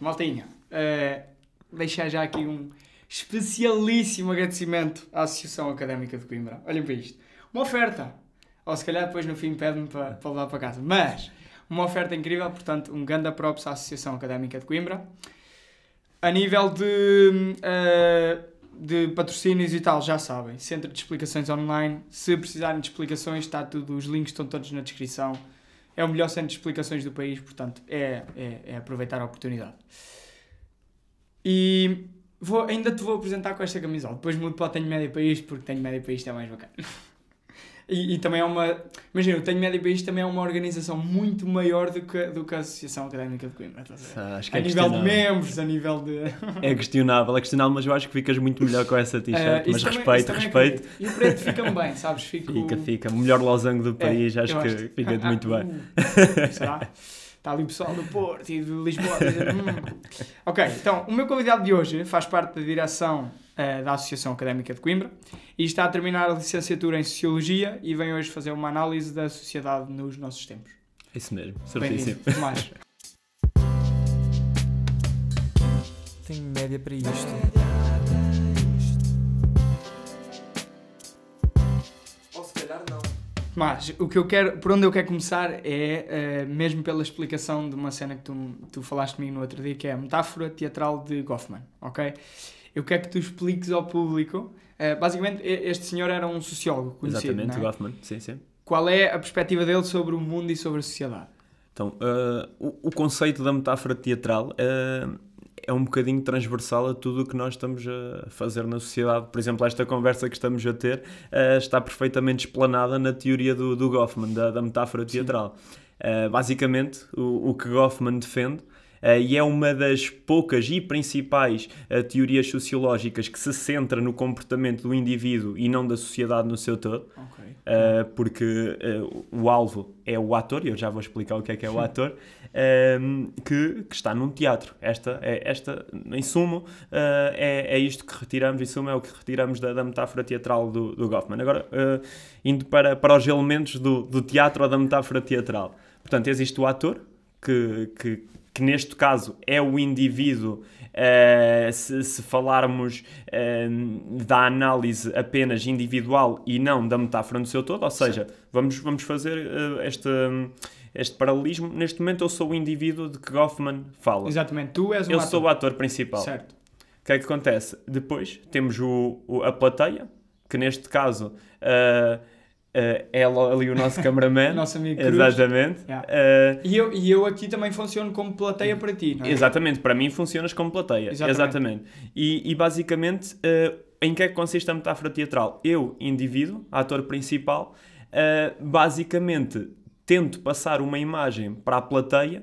Maltinha, uh, deixar já aqui um especialíssimo agradecimento à Associação Académica de Coimbra. Olhem para isto. Uma oferta. Ou se calhar depois no fim pede-me para, para levar para casa. Mas, uma oferta incrível, portanto, um grande props à Associação Académica de Coimbra. A nível de, uh, de patrocínios e tal, já sabem. Centro de Explicações Online. Se precisarem de explicações, está tudo, os links estão todos na descrição. É o melhor centro de explicações do país, portanto, é, é, é aproveitar a oportunidade. E vou, ainda te vou apresentar com esta camisola. Depois mudo para o Tenho Média para isto, porque Tenho Média para isto é mais bacana. E, e, também é uma. Imagina, o Tenho Média isto também é uma organização muito maior do que, do que a Associação Académica de Coimbra. Ah, acho que a é nível de membros, a nível de. É questionável, é questionável, mas eu acho que ficas muito melhor com essa t-shirt. Uh, mas também, respeito, respeito. É e o preto fica-me bem, sabes? Fico... Fica, fica. O melhor losango do país, é, acho que acho... fica-te muito bem. Uh, será? Está ali o pessoal do Porto e de Lisboa dizer, hum. Ok, então, o meu convidado de hoje faz parte da direção uh, da Associação Académica de Coimbra e está a terminar a licenciatura em Sociologia e vem hoje fazer uma análise da sociedade nos nossos tempos. Isso mesmo, certíssimo. mais. Tenho média para isto. Mas o que eu quero, por onde eu quero começar é, uh, mesmo pela explicação de uma cena que tu, tu falaste comigo no outro dia, que é a metáfora teatral de Goffman, ok? Eu quero que tu expliques ao público. Uh, basicamente, este senhor era um sociólogo conhecido. Exatamente, é? Goffman, sim, sim. Qual é a perspectiva dele sobre o mundo e sobre a sociedade? Então, uh, o, o, conceito da metáfora teatral uh, é um bocadinho transversal a tudo o que nós estamos a fazer na sociedade. Por exemplo, esta conversa que estamos a ter está perfeitamente explanada na teoria do, do Goffman, da, da metáfora teatral. basicamente, o, o que Goffman defende e é uma das poucas e principais uh, teorias sociológicas que se centra no comportamento do indivíduo e não da sociedade no seu todo, okay. uh, porque o alvo é o ator, e eu já vou explicar o que é que é o ator, ehm, que, que, está num teatro. Esta, é, esta em sumo, é, é isto que retiramos, em sumo é o que retiramos da, da metáfora teatral do, do Goffman. Agora, indo para, para os elementos do, do teatro ou da metáfora teatral. Portanto, existe o ator, que, que, que neste caso é o indivíduo, uh, se, se, falarmos uh, da análise apenas individual e não da metáfora no seu todo, ou seja, vamos, vamos fazer uh, este, este paralelismo. Neste momento eu sou o indivíduo de que Goffman fala. Exatamente, tu és o Eu ator. sou o ator principal. Certo. O que é que acontece? Depois temos o, o a plateia, que neste caso... Uh, Uh, ela ali o nosso cameraman. nosso amigo Cruz. Exatamente. Yeah. Uh, e, eu, e eu aqui também funciono como plateia para ti, não é? Exatamente, para mim funcionas como plateia. Exatamente. exatamente. E, e basicamente, uh, em que é que consiste a metáfora teatral? Eu, indivíduo, ator principal, basicamente tento passar uma imagem para a plateia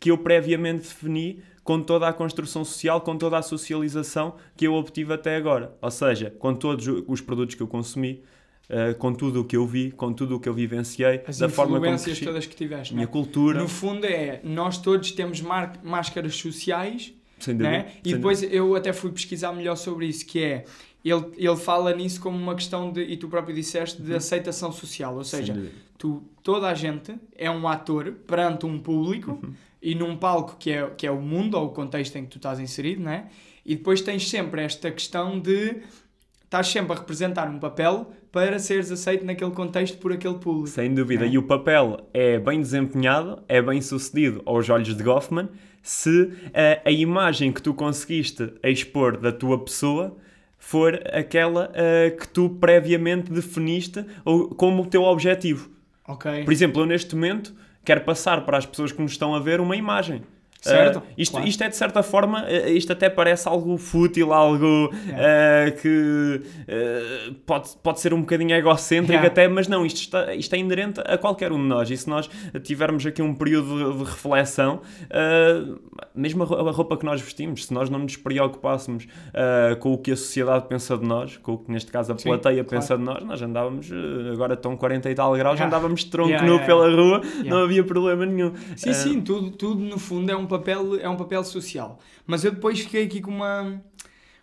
que eu previamente defini com toda a construção social, com toda a socialização que eu obtive até agora. Ou seja, com todos os produtos que eu consumi, Uh, com tudo o que eu vi, com tudo o que eu vivenciei, As da forma como cresci, todas que tiveste, minha é? cultura. No fundo é, nós todos temos máscaras sociais, sem dúvida, né? e depois dúvida. eu até fui pesquisar melhor sobre isso, que é, ele, ele fala nisso como uma questão de, e tu próprio disseste, de uhum. aceitação social, ou seja, tu, toda a gente é um ator perante um público uhum. e num palco que é, que é o mundo ou o contexto em que tu estás inserido, né? e depois tens sempre esta questão de estás sempre a representar um papel para seres aceito naquele contexto por aquele público. Sem dúvida. É? E o papel é bem desempenhado, é bem sucedido aos olhos de Goffman se uh, a imagem que tu conseguiste expor da tua pessoa for aquela uh, que tu previamente definiste como o teu objetivo. Ok. Por exemplo, eu neste momento quero passar para as pessoas que nos estão a ver uma imagem. Certo. Uh, isto, claro. isto é de certa forma, uh, isto até parece algo fútil, algo yeah. uh, que pode, pode ser um bocadinho egocêntrico yeah. até, mas não, isto, está, isto é inerente a qualquer um de nós. E se nós tivermos aqui um período de, de reflexão, mesmo a roupa que nós vestimos, se nós não nos preocupássemos com o que a sociedade pensa de nós, com o que neste caso a Sim, plateia claro. pensa de nós, nós andávamos, agora estão 40 e tal graus, yeah. andávamos de tronco nu pela rua, não havia problema nenhum. Sim, sim, tudo, tudo no fundo é um papel, é um papel social. Mas eu depois fiquei aqui com uma,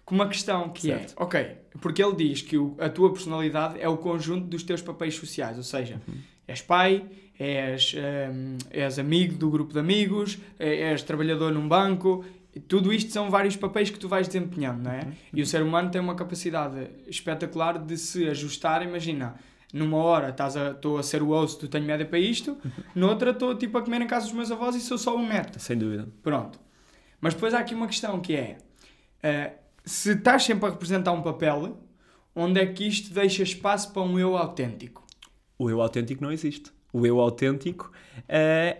com uma questão que é, certo. é, ok, porque ele diz que o, a tua personalidade é o conjunto dos teus papéis sociais, ou seja, uhum. és pai, és, hum, és amigo do grupo de amigos, é- és trabalhador num banco. Tudo isto são vários papéis que tu vais desempenhando, não é? E o ser humano tem uma capacidade espetacular de se ajustar. Imagina, numa hora estás a- estou a ser o host, tu tenho média para isto, noutra estou tipo a comer na casa dos meus avós e sou só um neto. Sem dúvida. Pronto. Mas depois há aqui uma questão que é: eh, se estás sempre a representar um papel, onde é que isto deixa espaço para um eu autêntico? O eu autêntico não existe. O eu autêntico eh,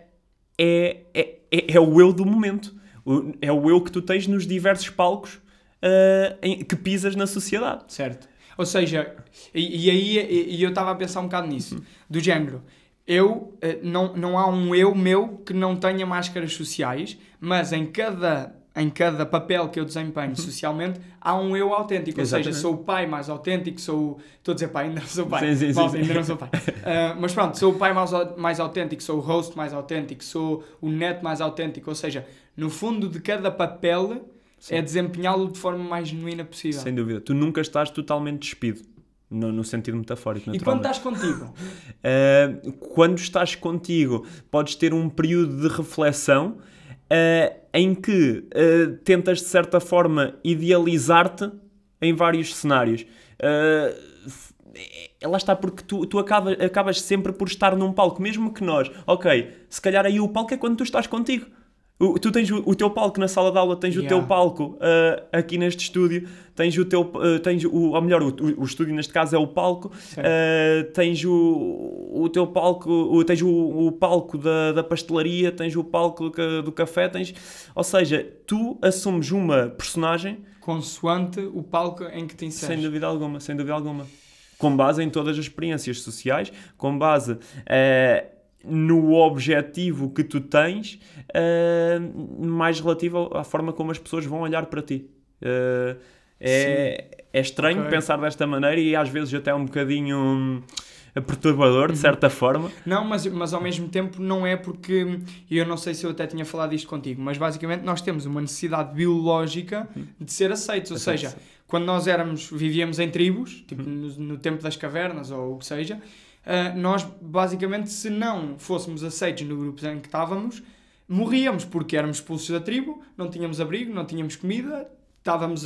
é, é, é, é o eu do momento. O- é o eu que tu tens nos diversos palcos eh, em- que pisas na sociedade. Certo? Ou seja, e, e aí e, e eu estava a pensar um bocado nisso, do género. Eu, eh, não, não há um eu meu que não tenha máscaras sociais, mas em cada, em cada papel que eu desempenho socialmente há um eu autêntico. Ou seja, Exatamente. sou o pai mais autêntico, sou o. Estou a dizer pai, ainda não sou pai. Sim, sim, sim, ainda não sou pai. Ah, mas pronto, sou o pai mais, mais autêntico, sou o host mais autêntico, sou o neto mais autêntico. Ou seja, no fundo de cada papel Sim. é desempenhá-lo de forma mais genuína possível. Sem dúvida. Tu nunca estás totalmente despido. No, no sentido metafórico, E quando estás contigo? Uh, quando estás contigo, podes ter um período de reflexão uh, em que uh, tentas, de certa forma, idealizar-te em vários cenários. É- lá está, porque tu, tu acaba- acabas sempre por estar num palco, mesmo que nós, ok, se calhar aí o palco é quando tu estás contigo. O- tu tens o, o teu palco na sala de aula, tens o Yeah. teu palco uh, aqui neste estúdio, tens o teu, uh, tens o, ou melhor, o, o- o estúdio neste caso é o palco. Uh, tens o, o teu palco, o- tens o, o palco da, da pastelaria, tens o palco do, do café, tens, ou seja, tu assumes uma personagem Consoante o palco em que te inseres. sem dúvida alguma, sem dúvida alguma. Com base em todas as experiências sociais, com base eh, no objetivo que tu tens, eh, mais relativo à forma como as pessoas vão olhar para ti. Eh, é, é estranho Ok. pensar desta maneira e às vezes até um bocadinho hum, perturbador, Uhum. de certa forma. Não, mas, mas ao mesmo tempo não é porque, e eu não sei se eu até tinha falado isto contigo, mas basicamente nós temos uma necessidade biológica de ser aceitos. Ou seja, quando nós éramos, vivíamos em tribos, tipo no, no tempo das cavernas ou o que seja, ah, nós basicamente, se não fôssemos aceitos no grupo em que estávamos, morríamos porque éramos expulsos da tribo, não tínhamos abrigo, não tínhamos comida, estávamos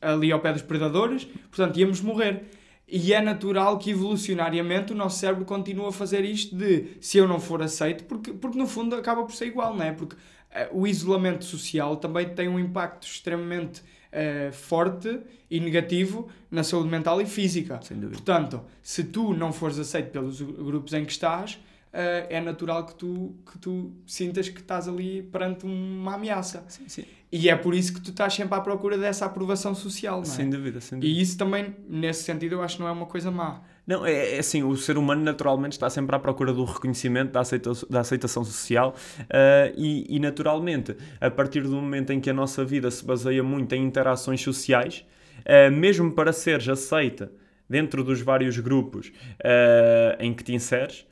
ali ao pé dos predadores, portanto íamos morrer. E é natural que evolucionariamente o nosso cérebro continue a fazer isto de se eu não for aceito, porque, porque no fundo acaba por ser igual, não é? Porque eh, o isolamento social também tem um impacto extremamente eh, forte e negativo na saúde mental e física. Sem dúvida. Portanto, se tu não fores aceito pelos grupos em que estás, eh, é natural que tu, que tu sintas que estás ali perante uma ameaça. Sim, sim. E é por isso que tu estás sempre à procura dessa aprovação social, não é? Sem dúvida, sem dúvida. E isso também, nesse sentido, eu acho que não é uma coisa má. Não, é, é assim, o ser humano naturalmente está sempre à procura do reconhecimento, da, aceita, da aceitação social ah, e, e naturalmente, a partir do momento em que a nossa vida se baseia muito em interações sociais, ah, mesmo para seres aceita dentro dos vários grupos ah, em que te inseres,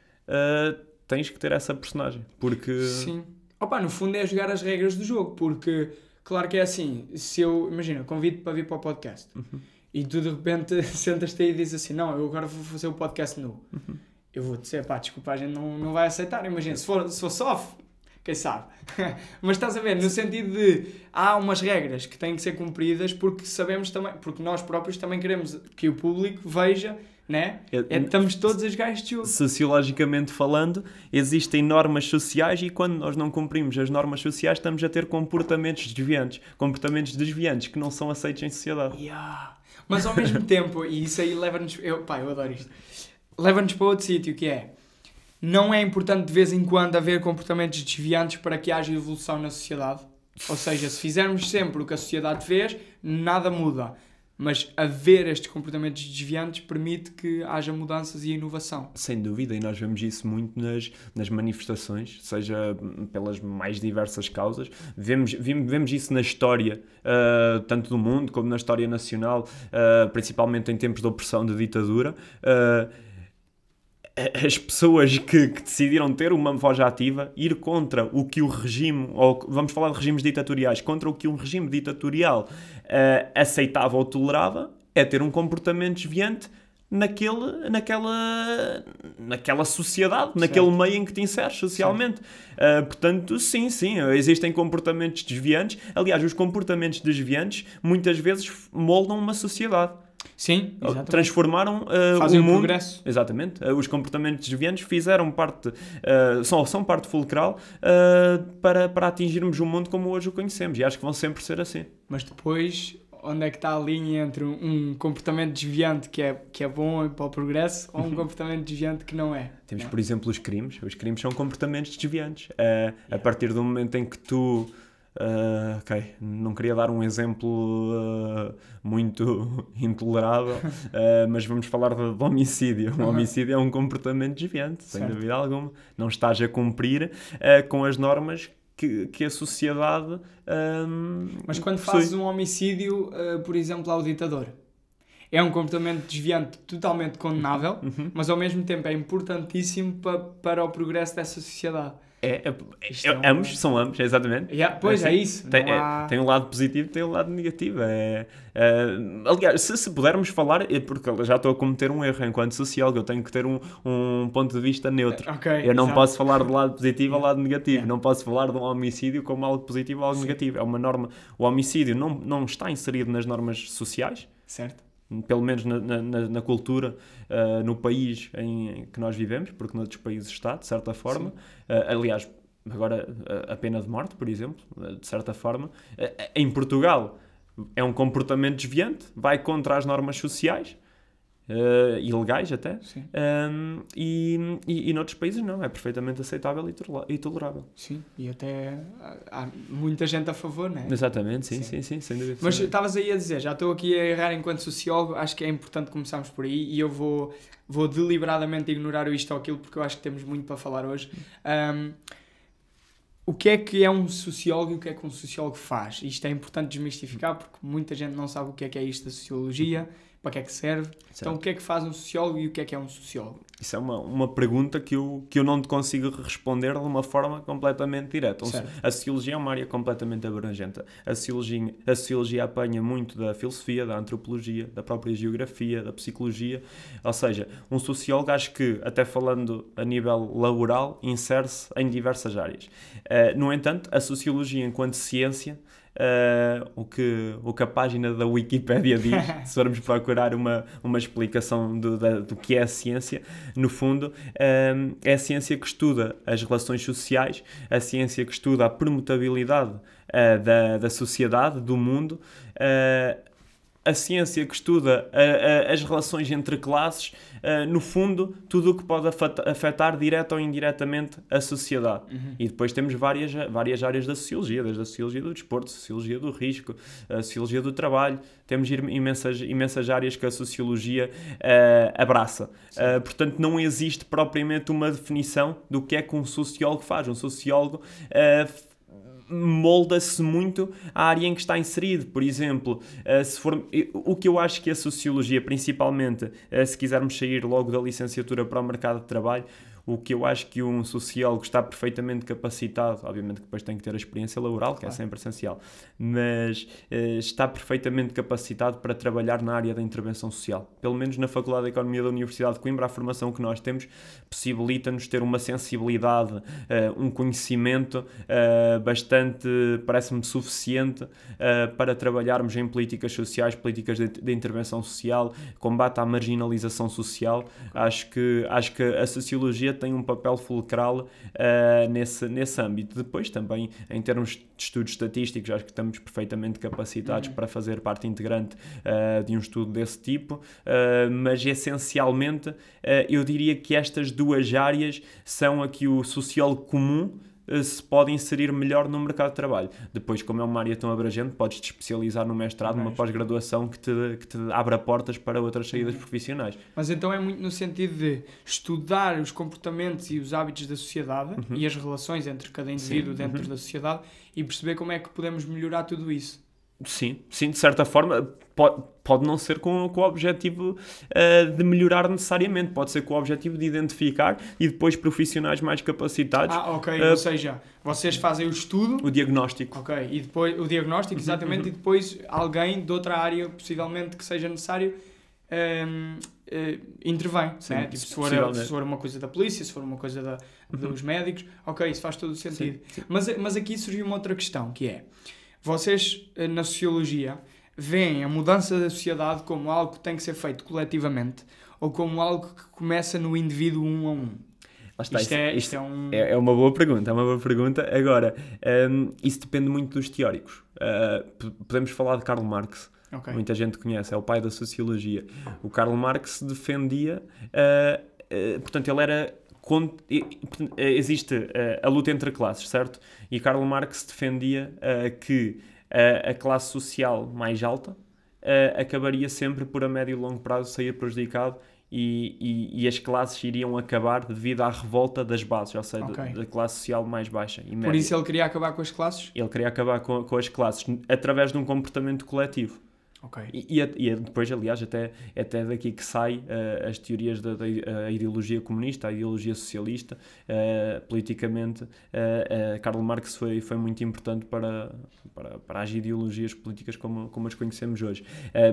tens que ter essa personagem, porque... Sim. Opa, no fundo é jogar as regras do jogo, porque, claro que é assim, se eu, imagina, convido para vir para o podcast e tu de repente sentas-te aí e dizes assim, não, eu agora vou fazer o podcast nu. Eu vou dizer, pá, desculpa, a gente não, não vai aceitar, imagina, se for, se for soft, quem sabe? Mas estás a ver, no sentido de há umas regras que têm que ser cumpridas porque sabemos também, porque nós próprios também queremos que o público veja, né? É, estamos todos a jogar este jogo. sociologicamente falando, existem normas sociais e quando nós não cumprimos as normas sociais estamos a ter comportamentos desviantes. Comportamentos desviantes que não são aceitos em sociedade. Yeah. Mas ao mesmo tempo, e isso aí leva-nos. Eu, pá, eu adoro isto. Leva-nos para outro sítio que é. Não é importante de vez em quando haver comportamentos desviantes para que haja evolução na sociedade. Ou seja, se fizermos sempre o que a sociedade fez, nada muda. Mas haver estes comportamentos desviantes permite que haja mudanças e inovação. Sem dúvida, e nós vemos isso muito nas, nas manifestações, seja pelas mais diversas causas. Vemos, vemos, vemos isso na história, ah, tanto do mundo como na história nacional, ah, principalmente em tempos de opressão, de ditadura. Ah, as pessoas que, que decidiram ter uma voz ativa, ir contra o que o regime, ou vamos falar de regimes ditatoriais, contra o que um regime ditatorial eh, aceitava ou tolerava, é ter um comportamento desviante naquele, naquela, naquela sociedade, naquele meio em que te inseres socialmente. Uh, portanto, sim, sim, existem comportamentos desviantes. Aliás, os comportamentos desviantes muitas vezes moldam uma sociedade. Sim, exatamente. transformaram uh, Fazem o mundo. progresso. Exatamente. Uh, os comportamentos desviantes fizeram parte, uh, são, são parte fulcral para, para atingirmos o mundo como hoje o conhecemos. E acho que vão sempre ser assim. Mas depois, onde é que está a linha entre um comportamento desviante que é, que é bom para o progresso ou um comportamento desviante que não é? Temos, Não é? por exemplo, os crimes. Os crimes são comportamentos desviantes. Uh, A partir do momento em que tu. Uh, ok, não queria dar um exemplo uh, muito intolerável, uh, mas vamos falar de, de homicídio. Um homicídio é um comportamento desviante, sem Certo. dúvida alguma. Não estás a cumprir com as normas que, que a sociedade. Mas quando possui. fazes um homicídio, por exemplo, ao ditador, é um comportamento desviante totalmente condenável, Uhum. mas ao mesmo tempo é importantíssimo pa, para o progresso dessa sociedade. É, é- é- é ambos são ambos, exatamente. Yeah, pois é, isso. Tem, é, há... tem um lado positivo tem um lado negativo. É, aliás, se, se pudermos falar, é porque já estou a cometer um erro enquanto sociólogo, eu tenho que ter um, um ponto de vista neutro. Ok, Eu não exato. posso falar do lado positivo ao lado negativo, Yeah. não posso falar de um homicídio como algo positivo ou algo Sim. negativo. É uma norma. O homicídio não, não está inserido nas normas sociais, Certo. Pelo menos na, na- na- cultura, uh, no país em, que nós vivemos, porque noutros países está, de certa forma. Uh, aliás, agora uh, a pena de morte, por exemplo, de certa forma. Em Portugal é um comportamento desviante, vai contra as normas sociais. Uh, ilegais até Um, e, e, e noutros países não, é perfeitamente aceitável e tolerável. sim. E até há muita gente a favor, não é? Exatamente, sim, Sim. sim, sim, sem dúvida. Mas estavas aí a dizer, já estou aqui a errar enquanto sociólogo, acho que é importante começarmos por aí e eu vou, vou deliberadamente ignorar o isto ou aquilo porque eu acho que temos muito para falar hoje. Um, o que é que é um sociólogo e o que é que um sociólogo faz? Isto é importante desmistificar porque muita gente não sabe o que é que é isto da sociologia, para que é que serve. Então, o que é que faz um sociólogo e o que é que é um sociólogo? Isso é uma, uma pergunta que eu, que eu não te consigo responder de uma forma completamente direta. Certo. A sociologia é uma área completamente abrangente. A sociologia, a sociologia apanha muito da filosofia, da antropologia, da própria geografia, da psicologia. Ou seja, um sociólogo, acho que, até falando a nível laboral, insere-se em diversas áreas. Eh, no entanto, a sociologia enquanto ciência Uh, o, que, o que a página da Wikipédia diz, se formos procurar uma, uma explicação do, da- do que é a ciência, no fundo, um, é a ciência que estuda as relações sociais, a ciência que estuda a permutabilidade uh, da, da sociedade, do mundo, uh, a ciência que estuda uh, uh, as relações entre classes, uh, no fundo, tudo o que pode afeta- afetar direta ou indiretamente a sociedade. E depois temos várias, várias áreas da sociologia, desde a sociologia do desporto, sociologia do risco, a sociologia do trabalho. Temos imensas, imensas áreas que a sociologia eh, abraça. Eh, portanto, não existe propriamente uma definição do que é que um sociólogo faz. Um sociólogo eh, f- molda-se muito à área em que está inserido. Por exemplo, eh, se for, o que eu acho que a sociologia, principalmente, eh, se quisermos sair logo da licenciatura para o mercado de trabalho, o que eu acho que um sociólogo está perfeitamente capacitado, obviamente que depois tem que ter a experiência laboral, que é Claro. sempre essencial, mas eh, está perfeitamente capacitado para trabalhar na área da intervenção social. Pelo menos na Faculdade de Economia da Universidade de Coimbra, a formação que nós temos possibilita-nos ter uma sensibilidade, eh, um conhecimento eh, bastante, parece-me, suficiente para trabalharmos em políticas sociais, políticas de, de intervenção social, combate à marginalização social. Acho que, acho que a sociologia tem um papel fulcral eh, nesse, nesse âmbito. Depois, também, em termos de estudos estatísticos, acho que estamos perfeitamente capacitados para fazer parte integrante eh, de um estudo desse tipo, eh, mas essencialmente eu diria que estas duas áreas são a que o sociólogo comum se pode inserir melhor no mercado de trabalho. Depois, como é uma área tão abrangente, podes te especializar no mestrado, numa pós-graduação que te, que te abra portas para outras saídas profissionais. Mas então é muito no sentido de estudar os comportamentos e os hábitos da sociedade e as relações entre cada indivíduo Uhum. Sim, dentro uhum. da sociedade e perceber como é que podemos melhorar tudo isso. Sim, sim, de certa forma, pode, pode não ser com, com o objetivo eh, de melhorar necessariamente, pode ser com o objetivo de identificar e depois profissionais mais capacitados Ah, ok. Eh, Ou seja, vocês fazem o estudo, o diagnóstico. ok, e depois o diagnóstico, Uhum, exatamente, e depois alguém de outra área, possivelmente que seja necessário, hum, eh, intervém. Sim, né? tipo, se, for, se for uma coisa da polícia, se for uma coisa da, dos médicos, ok, isso faz todo o sentido. Sim, sim. Mas, mas aqui surgiu uma outra questão, que é, vocês eh, na sociologia veem a mudança da sociedade como algo que tem que ser feito coletivamente ou como algo que começa no indivíduo um a um? Está, Isto é, isto isto é um... É, é uma boa pergunta, é uma boa pergunta. Agora, hum, isso depende muito dos teóricos. Uh, podemos falar de Karl Marx, Ok. muita gente conhece, é o pai da sociologia. O Karl Marx defendia, uh, uh, portanto, ele era. E- e, uh, existe uh, a luta entre classes, certo? E Karl Marx defendia uh, que a classe social mais alta acabaria sempre por a médio e longo prazo sair prejudicado e, e- e as classes iriam acabar devido à revolta das bases, ou seja, Ok. da, da classe social mais baixa e média. Por isso ele queria acabar com as classes? Ele queria acabar com, com as classes através de um comportamento coletivo. Ok. E, e a- e a- depois, aliás, até, é até daqui que sai eh, as teorias da, da ideologia comunista, a ideologia socialista, eh, politicamente. eh, Karl Marx foi, foi muito importante para, para, para as ideologias políticas como, como as conhecemos hoje.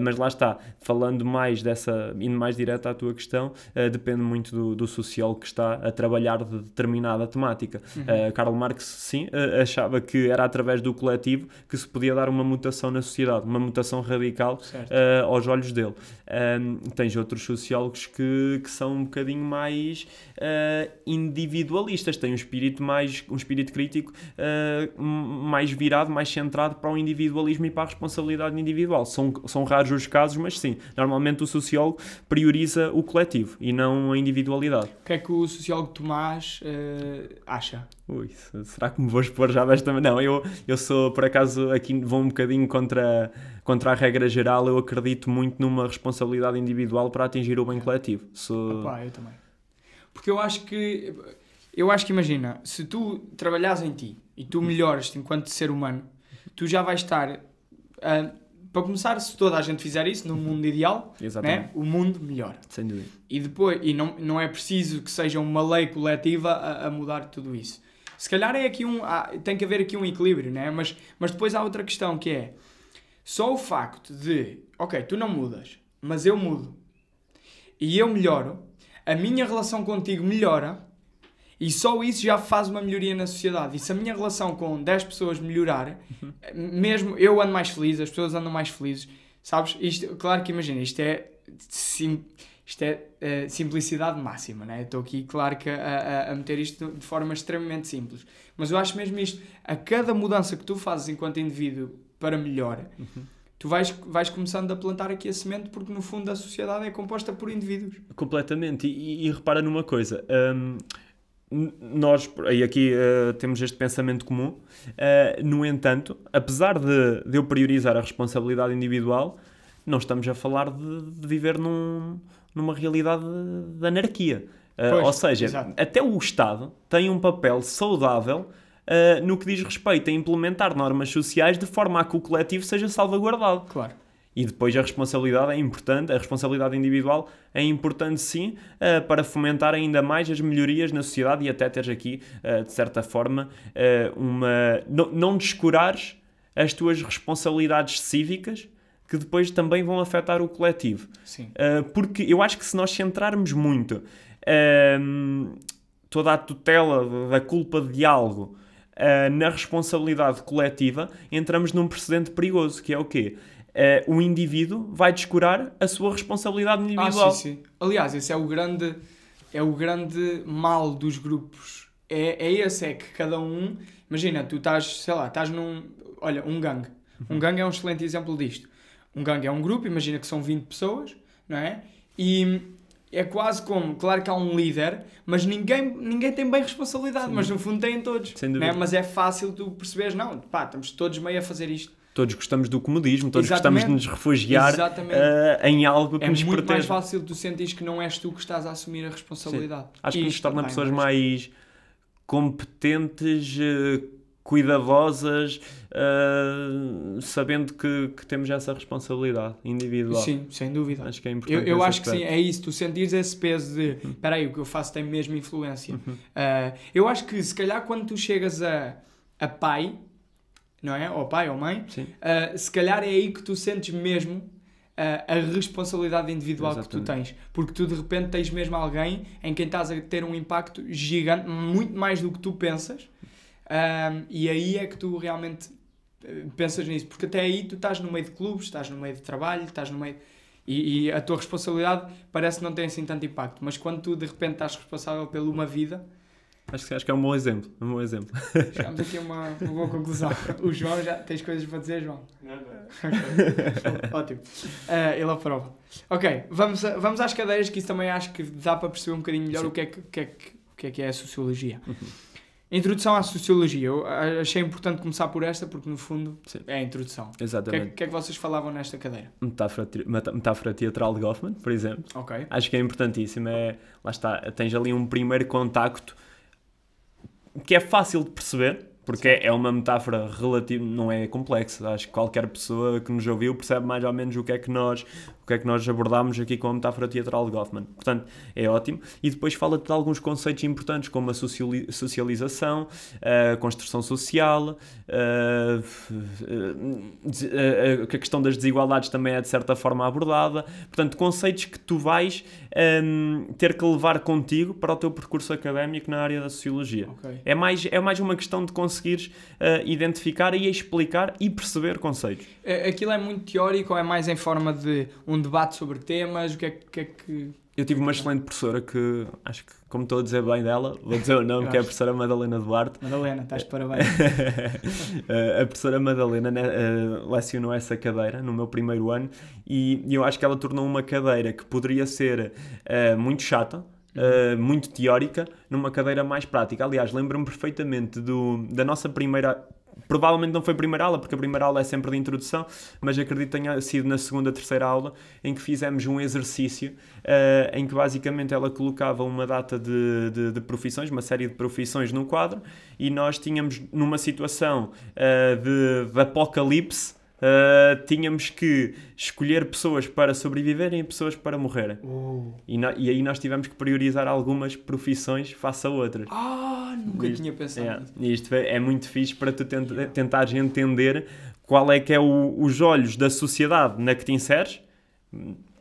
Mas lá está, falando mais dessa, indo mais direto à tua questão, depende muito do, do sociólogo que está a trabalhar de determinada temática. Uh, Karl Marx, sim, uh, achava que era através do coletivo que se podia dar uma mutação na sociedade, uma mutação radical Uh, aos olhos dele. Um, tens outros sociólogos que, que são um bocadinho mais uh, individualistas, têm um espírito mais um espírito crítico uh, mais virado, mais centrado para o individualismo e para a responsabilidade individual. São, são raros os casos, mas sim, normalmente o sociólogo prioriza o coletivo e não a individualidade. O que é que o sociólogo Tomás acha? Ui, se- será que me vou expor já desta Não, eu, eu sou, por acaso, aqui vou um bocadinho contra, contra a regra geral. Eu acredito muito numa responsabilidade individual para atingir o bem coletivo. Sou... Opa, eu também. Porque eu acho que. Eu acho que imagina, se tu trabalhas em ti e tu melhoras enquanto ser humano, tu já vais estar. ah, para começar, se toda a gente fizer isso, no mundo ideal, né, o mundo melhora. sem dúvida. E depois, e não, não é preciso que seja uma lei coletiva a, a mudar tudo isso. Se calhar é aqui um, há- tem que haver aqui um equilíbrio, né? mas, mas depois há outra questão que é só o facto de, ok, tu não mudas, mas eu mudo e eu melhoro, a minha relação contigo melhora e só isso já faz uma melhoria na sociedade. E se a minha relação com 10 pessoas melhorar, mesmo eu ando mais feliz, as pessoas andam mais felizes, sabes? Isto, claro que imagina, isto é, sim, isto é eh, simplicidade máxima, né? Estou aqui, claro que a, a- a meter isto de forma extremamente simples. Mas eu acho mesmo isto, a cada mudança que tu fazes enquanto indivíduo para melhor, tu vais, vais começando a plantar aqui a semente porque no fundo a sociedade é composta por indivíduos. Completamente. E, e- e repara numa coisa. n- nós, e aqui uh, temos este pensamento comum, uh, no entanto, apesar de, de eu priorizar a responsabilidade individual, não estamos a falar de, de viver num- numa realidade de, de anarquia. Uh, Pois, ou seja, exato. até o Estado tem um papel saudável uh, no que diz respeito a implementar normas sociais de forma a que o coletivo seja salvaguardado. Claro. E depois a responsabilidade é importante, a responsabilidade individual é importante sim, eh, para fomentar ainda mais as melhorias na sociedade e até teres aqui, eh, de certa forma, eh, uma. Não, não descurares as tuas responsabilidades cívicas que depois também vão afetar o coletivo. Sim. Uh, porque eu acho que se nós centrarmos muito um, toda a tutela da culpa de algo uh, na responsabilidade coletiva, entramos num precedente perigoso, que é o quê? Uh, o indivíduo vai descurar a sua responsabilidade Ah, individual. sim, sim. Aliás, esse é o grande, é o grande mal dos grupos. É, é esse, é que cada um... Imagina, tu estás, sei lá, estás num... Olha, um gangue. Um gangue é um excelente exemplo disto. Um gangue é um grupo, imagina que são 20 pessoas, não é? E é quase como, claro que há um líder, mas ninguém, ninguém tem bem responsabilidade, mas no fundo têm todos. Sem é? dúvida. Mas é fácil tu perceberes, não, pá, estamos todos meio a fazer isto. Todos gostamos do comodismo, todos Exatamente. gostamos de nos refugiar uh, em algo que É nos muito mais fácil tu sentires que não és tu que estás a assumir a responsabilidade. Acho que nos torna pessoas mais competentes, eh, cuidadosas, eh, sabendo que, que temos essa responsabilidade individual. Sim, sem dúvida. Acho que é importante. Eu, eu acho que sim, aspecto. é isso. Tu sentires esse peso de Uhum. espera aí, o que eu faço tem mesmo influência. Ah, eu acho que se calhar quando tu chegas a, a pai, não é? Ou pai ou mãe, ah, se calhar é aí que tu sentes mesmo a, responsabilidade individual que tu Exatamente. tens. Porque tu de repente tens mesmo alguém em quem estás a ter um impacto gigante, muito mais do que tu pensas, Ahm, e aí é que tu realmente eh, pensas nisso. Porque até aí tu estás no meio de clubes, estás no meio de trabalho, estás no meio. E, e a tua responsabilidade parece que não tem assim tanto impacto, mas quando tu de repente estás responsável por uma vida, Acho que, acho que é um bom exemplo. Um bom exemplo. chegamos aqui a uma, uma boa conclusão. O João já tens coisas para dizer, João? Ótimo. Eh, ele aprova. Ok, vamos, a- vamos às cadeiras, que isso também acho que dá para perceber um bocadinho melhor Sim. o que é que, o que, é que, o que é que é a sociologia. Introdução à sociologia. Eu achei importante começar por esta, porque no fundo Sim. é a introdução. O que é, Exatamente. o que é que vocês falavam nesta cadeira? Metáfora, metáfora teatral de Goffman, por exemplo. Ok. Acho que é importantíssimo. É, lá está, tens ali um primeiro contacto que é fácil de perceber, porque é uma metáfora relativa, não é complexa. Acho que qualquer pessoa que nos ouviu percebe mais ou menos o que é que nós, o que é que nós abordámos aqui com a metáfora teatral de Goffman. Portanto, é ótimo. E depois fala de alguns conceitos importantes, como a sociali- socialização, a construção social, a, questão das desigualdades também é de certa forma abordada. Portanto, conceitos que tu vais hum, ter que levar contigo para o teu percurso académico na área da sociologia. Ok. É mais, é mais uma questão de conseguires ah, identificar e explicar e perceber conceitos. É- Aquilo é muito teórico ou é mais em forma de um debate sobre temas? O que é, que- é que. Eu tive uma excelente professora que, acho que, como estou a dizer bem dela, vou dizer o nome, que é a professora Madalena Duarte. Madalena, estás de parabéns. Eh, a professora Madalena né, eh, lecionou essa cadeira no meu primeiro ano e eu acho que ela tornou uma cadeira que poderia ser eh, muito chata, eh, muito teórica, numa cadeira mais prática. Aliás, lembro-me perfeitamente do, da nossa primeira. Provavelmente não foi a primeira aula, porque a primeira aula é sempre de introdução, mas acredito que tenha sido na segunda, terceira aula, em que fizemos um exercício eh, em que basicamente ela colocava uma data de, de, de profissões, uma série de profissões num quadro, e nós tínhamos numa situação eh, de, de apocalipse, eh, tínhamos que escolher pessoas para sobreviverem e pessoas para morrerem. Oh. E, no- e aí nós tivemos que priorizar algumas profissões face a outras. Ah, nunca Isto- tinha pensado É, isto é, é muito fixe para tu tent, tentares entender qual é que é o- os olhos da sociedade na que te inseres,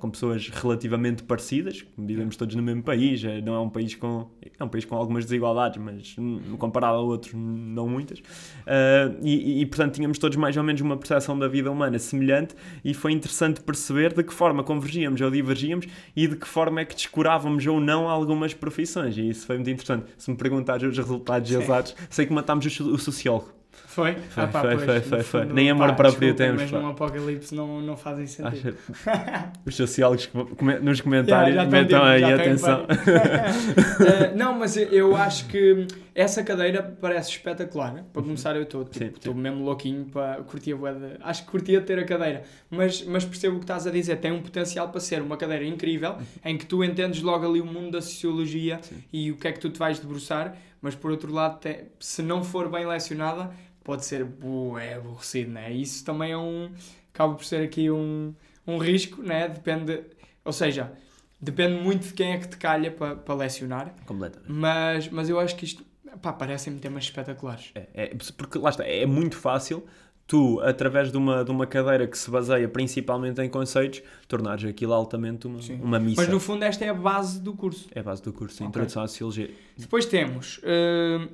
com pessoas relativamente parecidas, vivemos todos no mesmo país, é- não é um país com é um país com algumas desigualdades, mas hum, comparado a outros não muitas. Ah, e, e, portanto tínhamos todos mais ou menos uma percepção da vida humana semelhante e foi interessante perceber de que forma convergíamos ou divergíamos e de que forma é que descurávamos ou não algumas profissões. E isso foi muito interessante. Se me perguntares os resultados exatos, sei que matámos o, o sociólogo. Foi? Foi, Ah, pá, foi, pois, foi, foi, foi. Nem amor pá, próprio temos, Mas pá. num apocalipse não, não fazem sentido. Acho- Os sociólogos come- nos comentários já metam aí atenção. Eh, não, mas eu- acho que essa cadeira parece espetacular. né? Para começar, eu estou Uhum. Sim, tipo, sim. mesmo louquinho para curtir a de- Acho que curtia ter a cadeira, mas, mas percebo o que estás a dizer. Tem um potencial para ser uma cadeira incrível em que tu entendes logo ali o mundo da sociologia Uhum. Sim. e o que é que tu te vais debruçar, mas por outro lado, te- se não for bem lecionada, pode ser bué aborrecido, né? Isso também é um. acaba por ser aqui um, um risco, né? Depende. Ou seja, depende muito de quem é que te calha para para lecionar, Completamente. mas, mas eu acho que isto. Pá, parecem-me temas espetaculares. É, é, porque lá está, é muito fácil tu, através de uma, de uma cadeira que se baseia principalmente em conceitos, tornares aquilo altamente uma, Sim. uma missa. Mas no fundo, esta é a base do curso. É a base do curso, Ok. Introdução à Sociologia. Depois temos hum,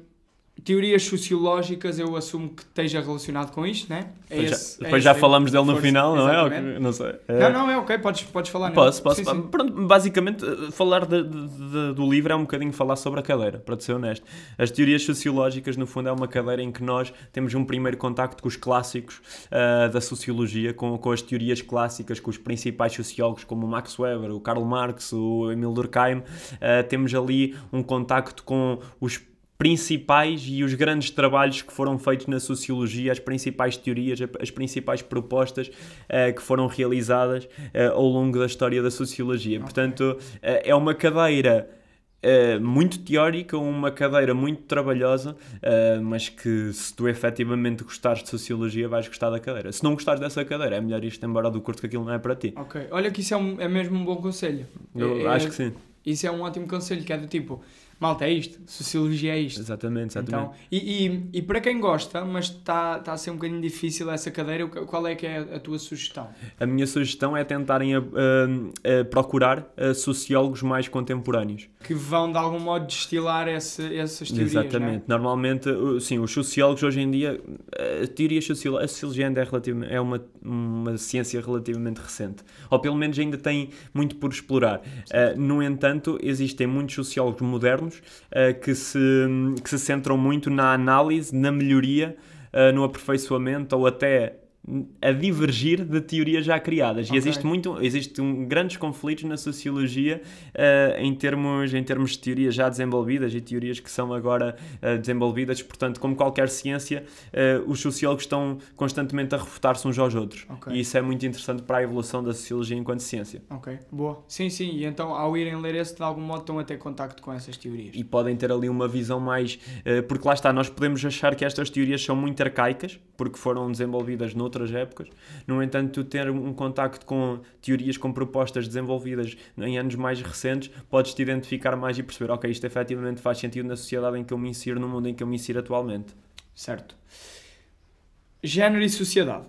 teorias sociológicas, eu assumo que esteja relacionado com isto, né? É Depois, esse- já, é depois esse já falamos dele no Força, final, não é? Exatamente. que- Não sei. Não, não, é ok, podes, podes falar. nele. Posso, posso. Sim, sim. Pronto, basicamente, eh, falar de- de- de- do livro é um bocadinho falar sobre a cadeira, para ser honesto. As teorias sociológicas, no fundo, é uma cadeira em que nós temos um primeiro contacto com os clássicos ah, da sociologia, com, com as teorias clássicas, com os principais sociólogos como o Max Weber, o Karl Marx, o Emil Durkheim. Ah, temos ali um contacto com os principais e os grandes trabalhos que foram feitos na sociologia, as principais teorias, as principais propostas eh, que foram realizadas eh, ao longo da história da sociologia. Portanto, eh, é uma cadeira muito teórica, uma cadeira muito trabalhosa, mas que se tu efetivamente gostares de sociologia, vais gostar da cadeira. Se não gostares dessa cadeira, é melhor ir embora do curso que aquilo não é para ti. Ok, olha que isso é, um- é mesmo um bom conselho. Eu É- acho é- que sim. Isso é um ótimo conselho, que é do tipo, malta, é isto, sociologia é isto. Exatamente, exatamente. Então, e, e, e para quem gosta, mas está tá a ser um bocadinho difícil essa cadeira, qual é que é a tua sugestão? A minha sugestão é tentarem a, a, a procurar sociólogos mais contemporâneos. Que vão de algum modo destilar esse, essas teorias. é? Exatamente. Normalmente, sim, os sociólogos hoje em dia, a teoria sociológica, a sociologia ainda é, relativamente, é uma, uma ciência relativamente recente. Ou pelo menos ainda tem muito por explorar. No entanto, existem muitos sociólogos modernos uh, que, se, que se centram muito na análise, na melhoria, uh, no aperfeiçoamento ou até a divergir de teorias já criadas. Okay. E existe muito, existe um, grandes conflitos na sociologia uh, em, termos, em termos de teorias já desenvolvidas e teorias que são agora uh, desenvolvidas. Portanto, como qualquer ciência, uh, os sociólogos estão constantemente a refutar-se uns aos outros. Okay. E isso é muito interessante para a evolução da sociologia enquanto ciência. Ok, boa. Sim, sim. E então, ao irem ler esse, de algum modo estão a ter contacto com essas teorias. E podem ter ali uma visão mais... porque lá está, nós podemos achar que estas teorias são muito arcaicas, porque foram desenvolvidas noutras outras épocas. No entanto, tu ter um contacto com teorias, com propostas desenvolvidas em anos mais recentes, podes-te identificar mais e perceber, ok, isto efetivamente faz sentido na sociedade em que eu me insiro, no mundo em que eu me insiro atualmente. Certo. Género e sociedade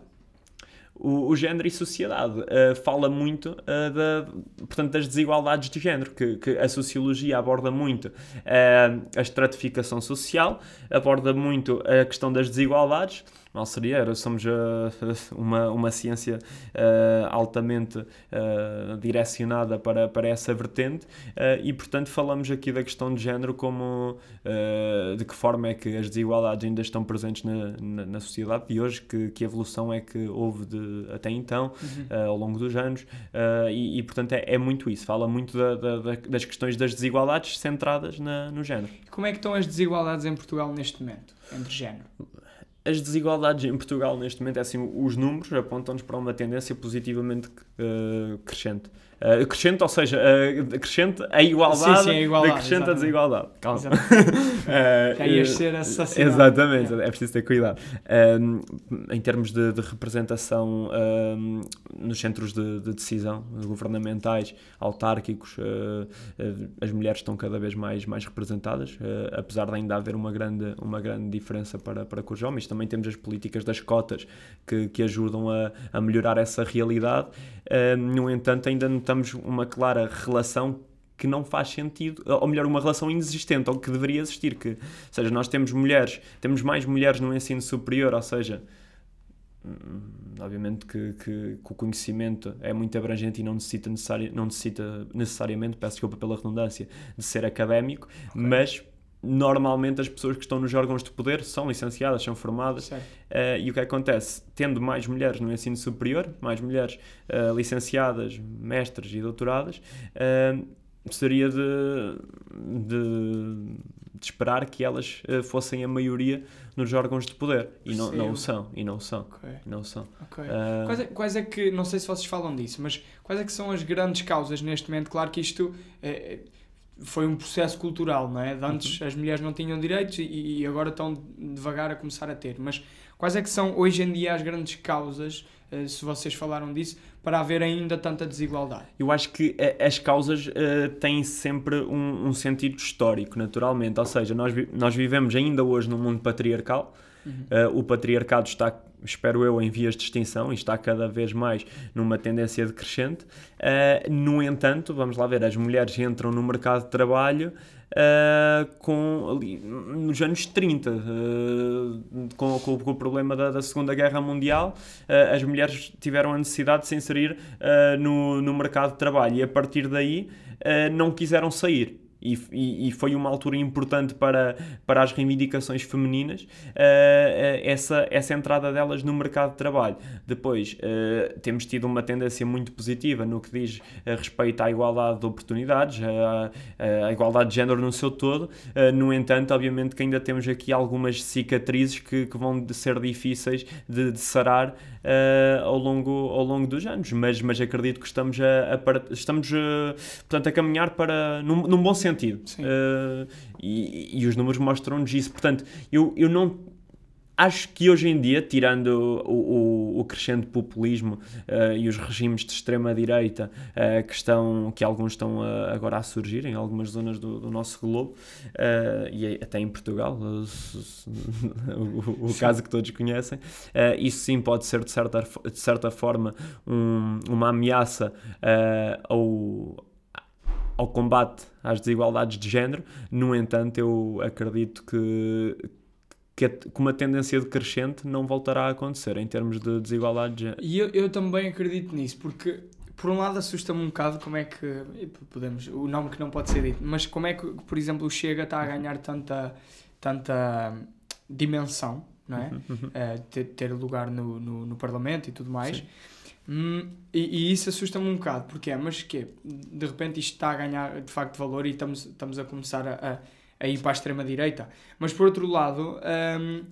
o, o género e sociedade. Uh, fala muito uh, da, portanto, das desigualdades de género, que, que a sociologia aborda muito uh, a estratificação social, aborda muito a questão das desigualdades, mal seria, era, somos uh, uma, uma ciência uh, altamente uh, direcionada para, para essa vertente e, portanto, falamos aqui da questão de género como de que forma é que as desigualdades ainda estão presentes na, na, na sociedade de hoje, que, que evolução é que houve de, até então, uhum. ao longo dos anos, e, e, portanto, é, é, muito isso, fala muito da, da, das questões das desigualdades centradas na, no género. Como é que estão as desigualdades em Portugal neste momento, entre género? As desigualdades em Portugal neste momento, é assim, os números apontam-nos para uma tendência positivamente uh, crescente. Uh, crescente, ou seja, uh, crescente a igualdade, sim, sim, a igualdade decrescente exatamente. a desigualdade. Calma. uh, Já ias ser assassinado. Exatamente, é. é preciso ter cuidado. em termos de, de representação nos centros de, de, decisão governamentais, autárquicos, as mulheres estão cada vez mais, mais representadas, apesar de ainda haver uma grande, uma grande diferença para, para com os homens. Também temos as políticas das cotas que, que ajudam a, a melhorar essa realidade. no entanto, ainda notamos uma clara relação que não faz sentido, ou melhor, uma relação inexistente, ou que deveria existir, que, ou seja, nós temos mulheres, temos mais mulheres no ensino superior, ou seja, hum, obviamente que, que, que o conhecimento é muito abrangente e não necessita, necessari não necessita necessariamente, peço desculpa pela redundância, de ser académico, okay. mas normalmente as pessoas que estão nos órgãos de poder são licenciadas, são formadas. Uh, e o que acontece? Tendo mais mulheres no ensino superior, mais mulheres uh, licenciadas, mestres e doutoradas, uh, seria de, de, de, esperar que elas fossem a maioria nos órgãos de poder. E não, não são. E não são. Okay. Não são. Okay. Quais, é, quais, é, que, não sei se vocês falam disso, mas quais é que são as grandes causas neste momento? Claro que isto. É, foi um processo cultural, não é? De antes uhum. as mulheres não tinham direitos e, e, agora estão devagar a começar a ter. Mas quais é que são hoje em dia as grandes causas, uh, se vocês falaram disso, para haver ainda tanta desigualdade? Eu acho que uh, as causas uh, têm sempre um, um, sentido histórico, naturalmente. Ou seja, nós, vi nós vivemos ainda hoje num mundo patriarcal. Uhum. o patriarcado está espero eu, em vias de extinção e está cada vez mais numa tendência decrescente. Uh, no entanto, vamos lá ver, as mulheres entram no mercado de trabalho uh, com, ali, nos anos 30, uh, ah, com, com, com, o problema da, da Segunda Guerra Mundial, as mulheres tiveram a necessidade de se inserir no, no mercado de trabalho e a partir daí não quiseram sair. E, e, e, foi uma altura importante para, para as reivindicações femininas uh, essa, essa entrada delas no mercado de trabalho. Depois, uh, temos tido uma tendência muito positiva no que diz respeito à igualdade de oportunidades, a, a igualdade de género no seu todo. Uh, no entanto, obviamente que ainda temos aqui algumas cicatrizes que, que vão ser difíceis de, de sarar ao, longo, ao longo dos anos, mas, mas acredito que estamos a, a estamos portanto, a caminhar para, num, num bom sentido. Uh, e, e, os números mostram-nos isso. Portanto, eu, eu não acho que hoje em dia, tirando o, o, o crescente populismo uh, e os regimes de extrema-direita uh, que, estão, que alguns estão uh, agora a surgir em algumas zonas do, do nosso globo, e até em Portugal, o, o caso que todos conhecem, isso sim pode ser de certa, de certa forma um, uma ameaça ao, ao combate às desigualdades de género. No entanto, eu acredito que, que, com uma tendência decrescente não voltará a acontecer em termos de desigualdade de género. E eu, eu também acredito nisso, porque por um lado assusta-me um bocado como é que podemos, o nome que não pode ser dito, mas como é que, por exemplo, o Chega está a ganhar tanta, tanta dimensão, não é? Uhum. Uh, ter, ter, lugar no, no, no, Parlamento e tudo mais. Hum, e, e, isso assusta-me um bocado, porque é, mas que de repente isto está a ganhar de facto valor e estamos, estamos a começar a, a a ir para a extrema-direita. Mas por outro lado, um,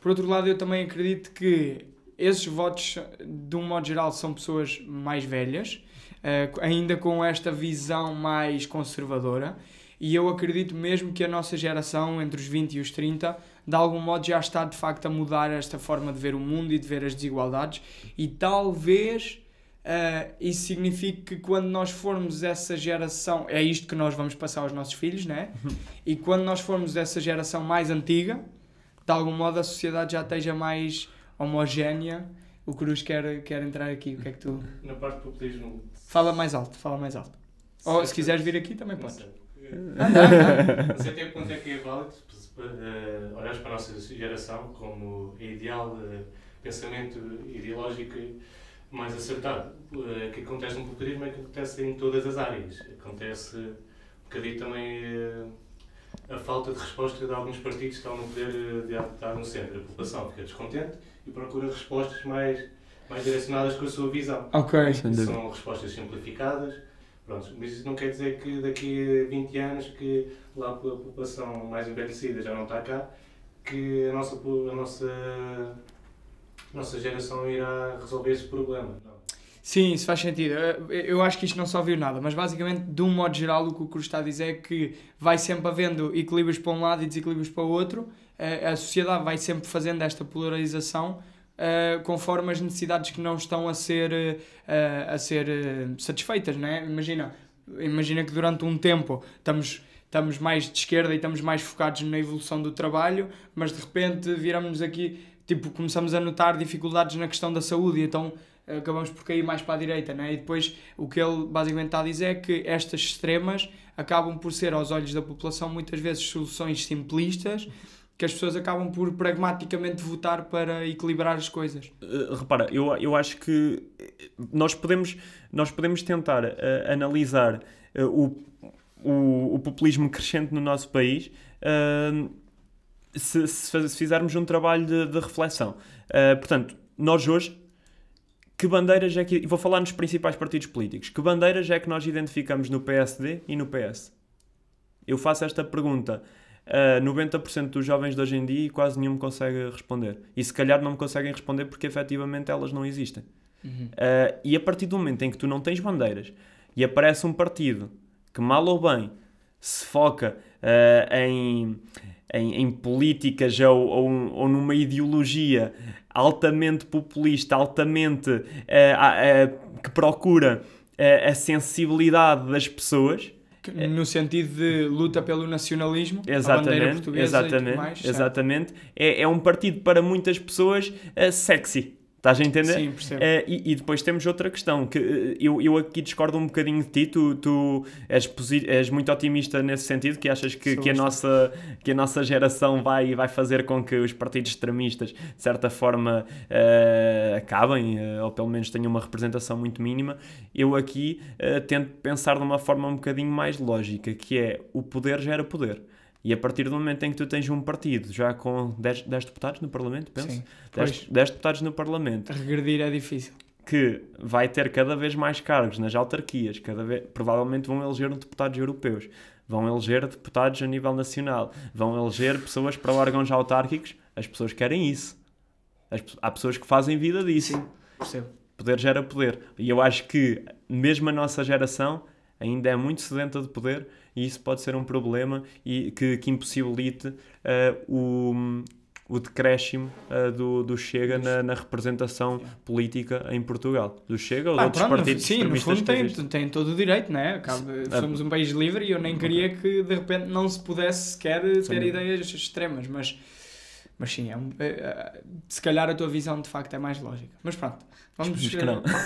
por outro lado, eu também acredito que esses votos, de um modo geral, são pessoas mais velhas, uh, ainda com esta visão mais conservadora. E eu acredito mesmo que a nossa geração, entre os 20 e os 30, de algum modo já está de facto a mudar esta forma de ver o mundo e de ver as desigualdades. E talvez Uh, isso significa que quando nós formos essa geração, é isto que nós vamos passar aos nossos filhos, né? E quando nós formos essa geração mais antiga, de algum modo a sociedade já esteja mais homogénea. O Cruz quer, quer entrar aqui, o que é que tu. Na parte do populismo. Fala mais alto, fala mais alto. Ou se quiseres vir aqui também podes. Não sei até que ponto é que é válido uh, para a nossa geração como ideal uh, pensamento ideológico mais acertado. O eh, que acontece no populismo é que acontece em todas as áreas. Acontece um bocadinho também eh, a falta de resposta de alguns partidos que estão no poder de estar no centro. A população fica descontente e procura respostas mais, mais direcionadas com a sua visão. Ok. São respostas simplificadas. Pronto, mas isso não quer dizer que daqui a 20 anos, que lá a população mais envelhecida já não está cá, que a nossa, a nossa nossa geração irá resolver esse problema. Não. Sim, isso faz sentido. Eu acho que isto não só viu nada, mas basicamente, de um modo geral, o que o Cruz está a dizer é que vai sempre havendo equilíbrios para um lado e desequilíbrios para o outro. A sociedade vai sempre fazendo esta polarização uh, conforme as necessidades que não estão a ser, uh, a ser uh, satisfeitas. É? imagina, imagina que durante um tempo estamos estamos mais de esquerda e estamos mais focados na evolução do trabalho, mas de repente viramos aqui tipo, começamos a notar dificuldades na questão da saúde e então acabamos por cair mais para a direita, né? E depois o que ele basicamente está a dizer é que estas extremas acabam por ser, aos olhos da população, muitas vezes soluções simplistas que as pessoas acabam por pragmaticamente votar para equilibrar as coisas. Uh, repara, eu, eu acho que nós podemos, nós podemos tentar uh, analisar uh, o, o, o, populismo crescente no nosso país se, se, se fizermos um trabalho de, de reflexão. Portanto, nós hoje, que bandeiras é que. Vou falar nos principais partidos políticos. Que bandeiras é que nós identificamos no PSD e no PS? Eu faço esta pergunta uh, 90% dos jovens de hoje em dia e quase nenhum me consegue responder. E se calhar não me conseguem responder porque efetivamente elas não existem. Uhum. Uh, e a partir do momento em que tu não tens bandeiras e aparece um partido que, mal ou bem, se foca uh, em em, em políticas ou, ou, ou, numa ideologia altamente populista, altamente uh, que procura a sensibilidade das pessoas. No sentido de luta pelo nacionalismo, exatamente, a bandeira portuguesa exatamente, e mais, exatamente. É, é um partido para muitas pessoas sexy. Estás a entender? Sim, percebo. Uh, e, e, depois temos outra questão, que uh, eu, eu aqui discordo um bocadinho de ti, tu, tu és, és muito otimista nesse sentido, que achas que, que, a, nossa, que a nossa geração vai, vai fazer com que os partidos extremistas, de certa forma, uh, acabem, ou pelo menos tenham uma representação muito mínima. Eu aqui tento pensar de uma forma um bocadinho mais lógica, que é o poder gera poder. E a partir do momento em que tu tens um partido já com 10, 10 deputados no Parlamento, penso, Sim, 10, 10 deputados no Parlamento, regredir é difícil. Que vai ter cada vez mais cargos nas autarquias, cada vez, provavelmente vão eleger deputados europeus, vão eleger deputados a nível nacional, vão eleger pessoas para órgãos autárquicos. As pessoas querem isso. As, há pessoas que fazem vida disso. Sim, percebo. Poder gera poder. E eu acho que, mesmo a nossa geração, ainda é muito sedenta de poder e isso pode ser um problema e que, que impossibilite uh, o, o decréscimo uh, do, do Chega na, na representação política em Portugal. Do Chega ou de Ah, outros pronto, no- partidos sim, no fundo tem, tem todo o direito, não é? Acaba- Ah. somos um país livre e eu nem queria que de repente não se pudesse sequer ter Sim. ideias extremas, mas, mas sim, é um- é- se calhar a tua visão de facto é mais lógica. Mas pronto, vamos, eh,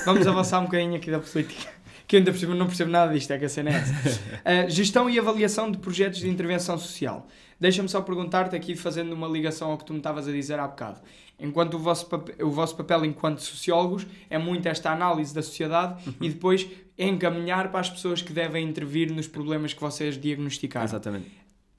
vamos avançar um bocadinho aqui da política. Que ainda por cima não percebo nada disto, é que a cena é essa. Uh, gestão e avaliação de projetos de intervenção social. Deixa-me só perguntar-te aqui, fazendo uma ligação ao que tu me estavas a dizer há bocado. Enquanto o vosso, papel, o vosso papel enquanto sociólogos é muito esta análise da sociedade Uhum. e depois encaminhar para as pessoas que devem intervir nos problemas que vocês diagnosticaram. Exatamente.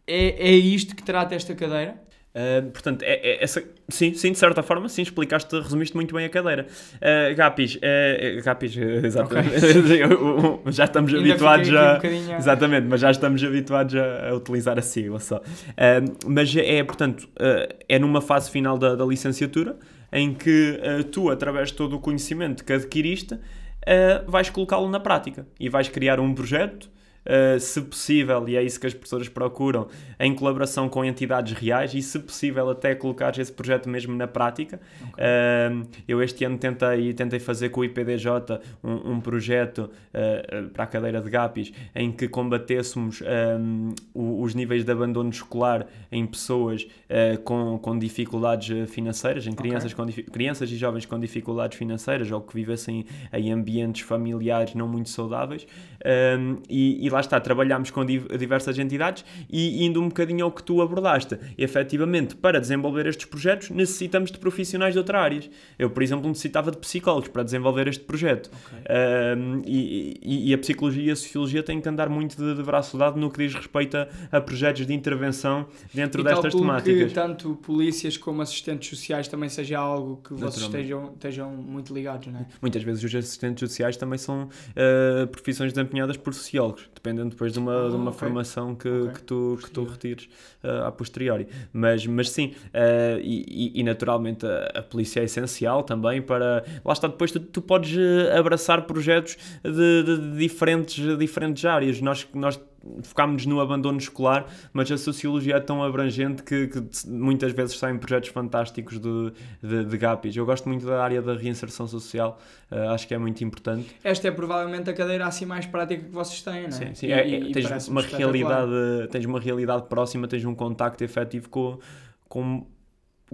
É, é isto que trata esta cadeira? Uh, portanto, é, é sim, sim, de certa forma, sim, explicaste, resumiste muito bem a cadeira. Uh, Gapis, uh, Gapis, uh, exatamente. Eu- já estamos Ainda habituados a. um Exatamente, mas já estamos habituados a, a utilizar a sigla só. Mas é, portanto, uh, é numa fase final da, da licenciatura em que tu, através de todo o conhecimento que adquiriste, vais colocá-lo na prática e vais criar um projeto. Uh, se possível, e é isso que as professoras procuram, em colaboração com entidades reais e, se possível, até colocar esse projeto mesmo na prática. Uh, eu este ano tentei, tentei fazer com o IPDJ um, um projeto uh, para a cadeira de GAPIS em que combatêssemos um, o- os níveis de abandono escolar em pessoas com, com dificuldades financeiras, em crianças, com difi- crianças e jovens com dificuldades financeiras ou que vivessem em ambientes familiares não muito saudáveis. Um, e, e lá está, trabalhámos com div- diversas entidades e indo um bocadinho ao que tu abordaste. Efetivamente, para desenvolver estes projetos, necessitamos de profissionais de outras áreas. Eu, por exemplo, necessitava de psicólogos para desenvolver este projeto. Um, e, e- e a psicologia e a sociologia têm que andar muito de, de braço dado no que diz respeito a, a projetos de intervenção dentro e destas temáticas. que tanto polícias como assistentes sociais também seja algo que vocês estejam, estejam muito ligados, não é? Muitas vezes os assistentes sociais também são uh, profissões desempenhadas por sociólogos, dependendo depois de uma, de uma Ah, ok. formação que, Ok. que, tu, que tu retires uh, a posteriori. Mas, mas sim, uh, e, e- naturalmente a, a polícia é essencial também para. Lá está, depois tu, tu podes abraçar projetos de, de- de diferentes, diferentes áreas. Nós, nós focámos no abandono escolar, mas a sociologia é tão abrangente que, que muitas vezes saem projetos fantásticos de, de, de GAPIs. Eu gosto muito da área da reinserção social, uh, acho que é muito importante. Esta é provavelmente a cadeira assim mais prática que vocês têm, não é? Sim, sim. E- É- e- é- tens uma realidade, tens uma realidade próxima, tens um contacto efetivo com, com,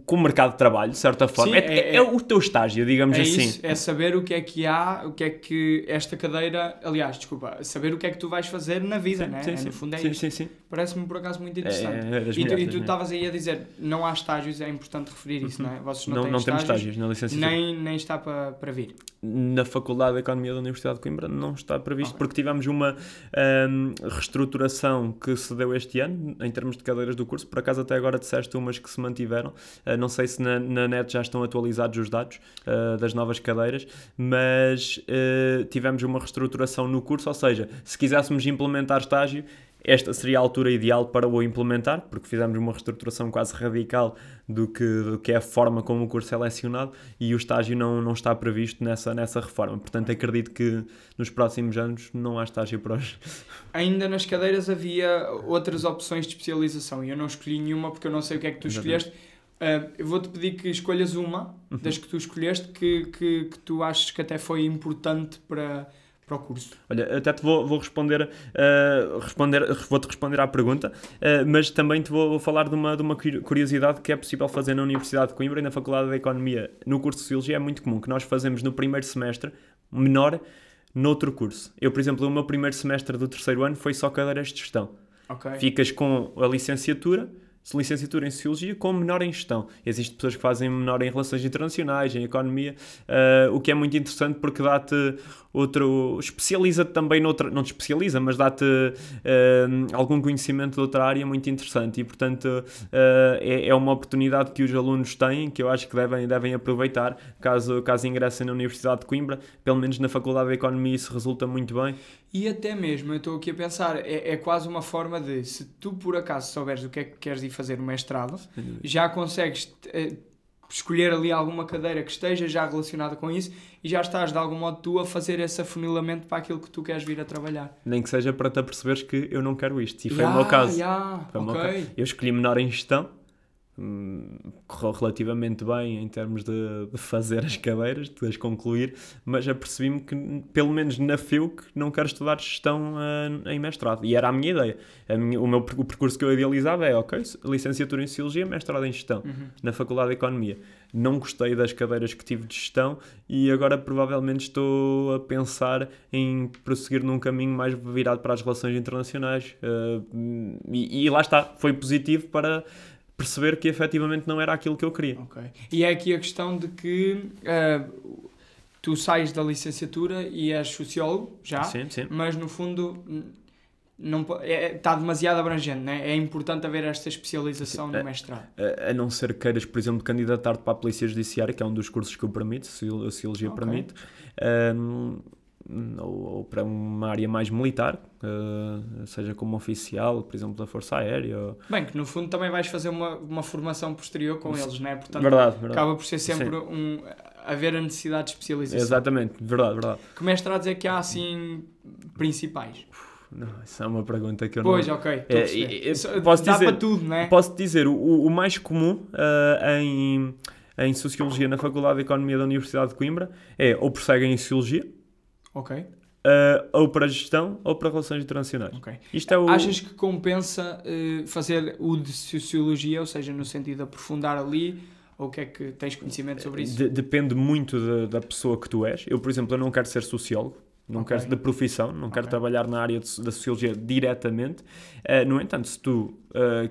com o mercado de trabalho, de certa forma. Sim, é, é- é- é o teu estágio, digamos É assim. isso, é saber o que é que há, o que é que esta cadeira, aliás, desculpa, saber o que é que tu vais fazer na vida, né? Sim, É, sim, no fundo é sim, isto. sim, sim. Parece-me por acaso muito É, interessante. é e tu- estavas aí a dizer, não há estágios, é importante referir isso, não é? Vocês não, Não, têm não temos estágios, estágios na licenciatura. nem, nem está para, para vir. Na Faculdade de Economia da Universidade de Coimbra não está previsto, Ok. porque tivemos uma ahm, reestruturação que se deu este ano, em termos de cadeiras do curso. Por acaso, até agora disseste umas que se mantiveram. Ah, não sei se na, na net já estão atualizados os dados ah, das novas cadeiras, mas ah, tivemos uma reestruturação no curso, ou seja, se quiséssemos implementar estágio, esta seria a altura ideal para o implementar, porque fizemos uma reestruturação quase radical do que, do que é a forma como o curso é lecionado e o estágio não, não está previsto nessa, nessa reforma. Portanto, acredito que nos próximos anos não há estágio para os. Ainda nas cadeiras havia outras opções de especialização e eu não escolhi nenhuma porque eu não sei o que é que tu Exatamente. Ah, eu vou-te pedir que escolhas uma Uhum. das que tu escolheste que, que, que tu achas que até foi importante para, para o curso. Olha, até te vou, vou responder, uh, responder vou-te responder à pergunta, uh, mas também te vou falar de uma, de uma curi- curiosidade que é possível fazer na Universidade de Coimbra e na Faculdade de Economia. No curso de Sociologia é muito comum que nós fazemos no primeiro semestre menor noutro curso. Eu, por exemplo, o meu primeiro semestre do terceiro ano foi só cadeiras de gestão. Ok? Ficas com a licenciatura, licenciatura em Sociologia, com menor em Gestão. Existem pessoas que fazem menor em Relações Internacionais, em Economia, eh, o que é muito interessante porque dá-te outro... especializa-te também noutra... não te especializa, mas dá-te eh, algum conhecimento de outra área muito interessante. E, portanto, eh, é, é uma oportunidade que os alunos têm, que eu acho que devem, devem aproveitar, caso, caso ingressem na Universidade de Coimbra, pelo menos na Faculdade de Economia isso resulta muito bem. E até mesmo, eu estou aqui a pensar, é, é quase uma forma de, se tu por acaso souberes o que é que queres ir fazer no mestrado, já consegues eh, escolher ali alguma cadeira que esteja já relacionada com isso e já estás de algum modo tu a fazer esse afunilamento para aquilo que tu queres vir a trabalhar. Nem que seja para te aperceberes que eu não quero isto. E foi o Ya, meu caso. ya, Foi o meu caso. Eu escolhi menor em gestão, correu relativamente bem em termos de, de fazer as cadeiras, de as concluir, mas apercebi-me que, pelo menos na FEUC, não quero estudar gestão uh, em mestrado. E era a minha ideia. A minha, o, meu, o percurso que eu idealizava é, ok, licenciatura em Sociologia, mestrado em Gestão, Uhum. na Faculdade de Economia. Não gostei das cadeiras que tive de gestão e agora provavelmente estou a pensar em prosseguir num caminho mais virado para as relações internacionais. Uh, e, e lá está, foi positivo para perceber que efetivamente não era aquilo que eu queria. Ok. E é aqui a questão de que ah, tu sais da licenciatura e és sociólogo, já, Sim, sim. mas no fundo não, é, está demasiado abrangente, né? é importante haver esta especialização no é- mestrado. A, a não ser que queiras, por exemplo, candidatar-te para a Polícia Judiciária, que é um dos cursos que eu permito, se a Sociologia Ok. permite, um, ou, ou para uma área mais militar, uh, seja como oficial, por exemplo, da Força Aérea. ou- Bem, que no fundo também vais fazer uma, uma formação posterior com Sim. eles, né? portanto Verdade, verdade. acaba por ser sempre um, haver a necessidade de especialização. Exatamente, verdade, verdade. Que mestrados é que há assim principais? Não, isso é uma pergunta que eu Pois, não... ok. estou a É, Isso posso dá dizer- para tudo, né? Posso dizer, o, o mais comum uh, em, em Sociologia na Faculdade de Economia da Universidade de Coimbra é ou prosseguem em Sociologia, Ok, uh, ou para Gestão, ou para Relações Internacionais. ok. Isto é o... Achas que compensa eh, fazer o de Sociologia, ou seja, no sentido de aprofundar ali, ou o que é que tens conhecimento sobre isso? De- depende muito da, da pessoa que tu és. Eu, por exemplo, eu não quero ser sociólogo. Não Ok. quero de profissão, não quero Ok. trabalhar na área de- da sociologia diretamente. Eh, no entanto, se tu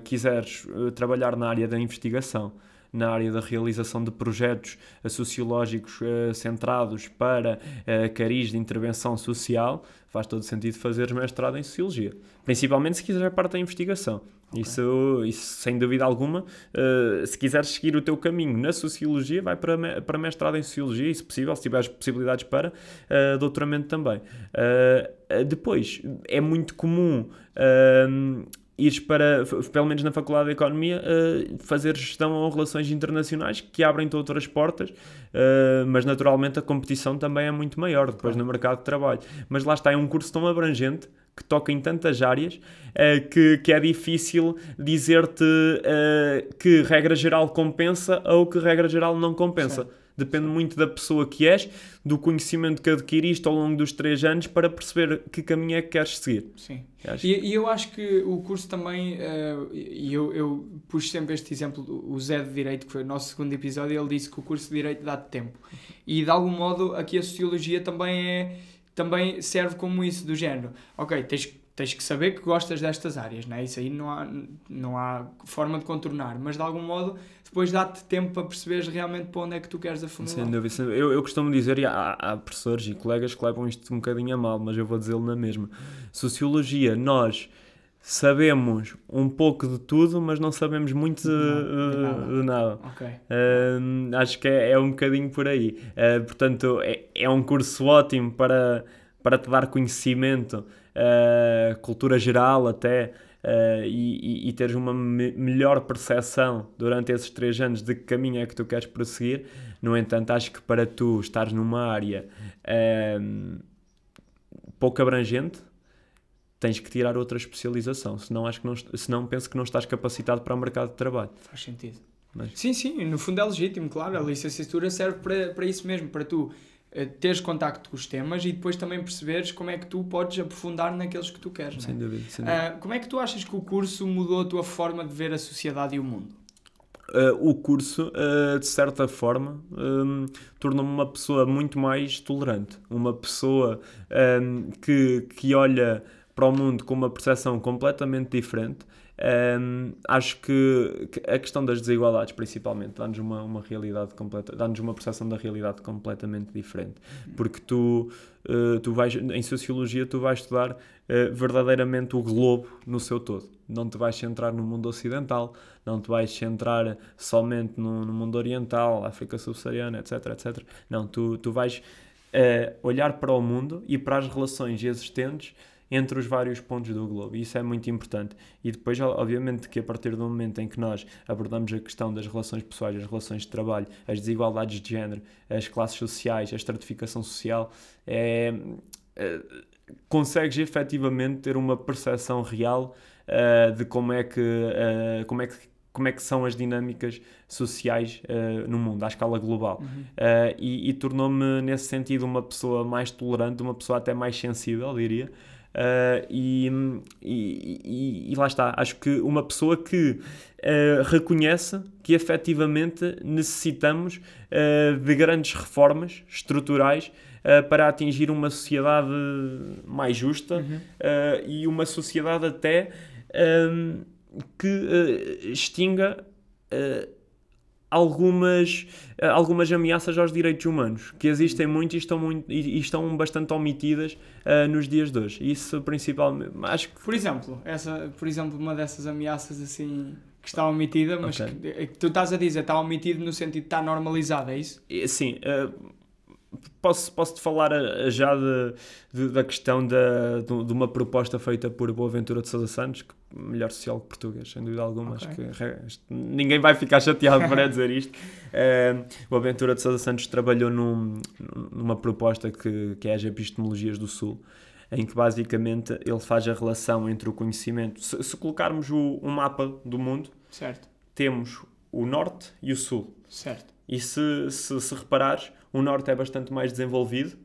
quiseres trabalhar na área da investigação, na área da realização de projetos eh, sociológicos eh, centrados para eh, cariz de intervenção social, faz todo sentido fazeres mestrado em sociologia. Principalmente se quiseres a parte da investigação. Isso, isso, sem dúvida alguma, eh, se quiseres seguir o teu caminho na sociologia, vai para, me- para mestrado em sociologia e, se possível, se tiveres possibilidades para, eh, doutoramento também. Eh, depois, é muito comum ehm, ires para, pelo menos na Faculdade de Economia, eh, fazer gestão ou relações internacionais que abrem-te outras portas, eh, mas naturalmente a competição também é muito maior depois no mercado de trabalho. Mas lá está, é um curso tão abrangente que toca em tantas áreas eh, que, que é difícil dizer-te que regra geral compensa ou que regra geral não compensa. Certo. Depende muito da pessoa que és, do conhecimento que adquiriste ao longo dos três anos para perceber que caminho é que queres seguir. Sim. E, e eu acho que o curso também, eh, e eu, eu puxo sempre este exemplo, o Zé de Direito, que foi o nosso segundo episódio, ele disse que o curso de Direito dá-te tempo. E de algum modo aqui a Sociologia também, é, também serve como isso, do género. Ok, tens, tens que saber que gostas destas áreas, né? isso aí não há, não há forma de contornar, mas de algum modo depois dá-te tempo para perceberes realmente para onde é que tu queres afunilar. Sem dúvida. Eu, eu costumo dizer, e há, há professores e colegas que levam isto um bocadinho a mal, mas eu vou dizê-lo na mesma. Sociologia, nós sabemos um pouco de tudo, mas não sabemos muito de, Não, de nada. de nada. Ok. Acho que é, é um bocadinho por aí. Uh, portanto, é, é um curso ótimo para, para te dar conhecimento, uh, cultura geral até, uh, e, e- teres uma me- melhor percepção durante esses três anos de que caminho é que tu queres prosseguir. No entanto, acho que para tu estares numa área hum, pouco abrangente, tens que tirar outra especialização, senão, acho que não, senão penso que não estás capacitado para o mercado de trabalho. Faz sentido. Mas- Sim, sim, no fundo é legítimo, claro. A licenciatura serve para, para isso mesmo, para tu eh, teres contacto com os temas e depois também perceberes como é que tu podes aprofundar naqueles que tu queres. é? Sem dúvida. Sem dúvida. Ah, como é que tu achas que o curso mudou a tua forma de ver a sociedade e o mundo? Uh, o curso, uh, de certa forma, um, tornou-me uma pessoa muito mais tolerante. Uma pessoa um, que, que olha para o mundo com uma percepção completamente diferente. Um, acho que, a questão das desigualdades, principalmente, dá-nos uma, uma realidade completa, dá-nos uma percepção da realidade completamente diferente. Porque tu, uh, tu vais, em sociologia, tu vais estudar uh, verdadeiramente o globo no seu todo. Não te vais centrar no mundo ocidental, não te vais centrar somente no, no mundo oriental, África subsaariana, etc, etc. Não, tu, tu vais eh, olhar para o mundo e para as relações existentes entre os vários pontos do globo. E isso é muito importante. E depois, obviamente, que a partir do momento em que nós abordamos a questão das relações pessoais, as relações de trabalho, as desigualdades de género, as classes sociais, a estratificação social, é, eh, consegues efetivamente ter uma percepção real uh, de como é que, uh, como é que como é que são as dinâmicas sociais uh, no mundo, à escala global. Uhum. Uh, e, e tornou-me, nesse sentido, uma pessoa mais tolerante, uma pessoa até mais sensível, diria. Uh, e, e, e, lá está, acho que uma pessoa que uh, reconhece que efetivamente necessitamos uh, de grandes reformas estruturais para atingir uma sociedade mais justa Uhum. e uma sociedade até um, que extinga algumas, algumas ameaças aos direitos humanos, que existem muito e estão, muito, e, estão bastante omitidas uh, nos dias de hoje. Isso principalmente, acho que... Por exemplo, essa, por exemplo, uma dessas ameaças assim que está omitida, mas Ok. que, que tu estás a dizer, está omitido no sentido de está normalizado, é isso? Sim, uh, posso, posso-te falar uh, já de, de- da questão da, de, de uma proposta feita por Boaventura de Sousa Santos, que melhor sociólogo português, sem dúvida alguma. Ok. Acho que ninguém vai ficar chateado para dizer isto. Uh, Boaventura de Sousa Santos trabalhou num- numa proposta que, que é as Epistemologias do Sul, em que basicamente ele faz a relação entre o conhecimento. Se, se colocarmos o, um mapa do mundo, Certo, temos o norte e o sul. certo. E se, se, se reparares, o norte é bastante mais desenvolvido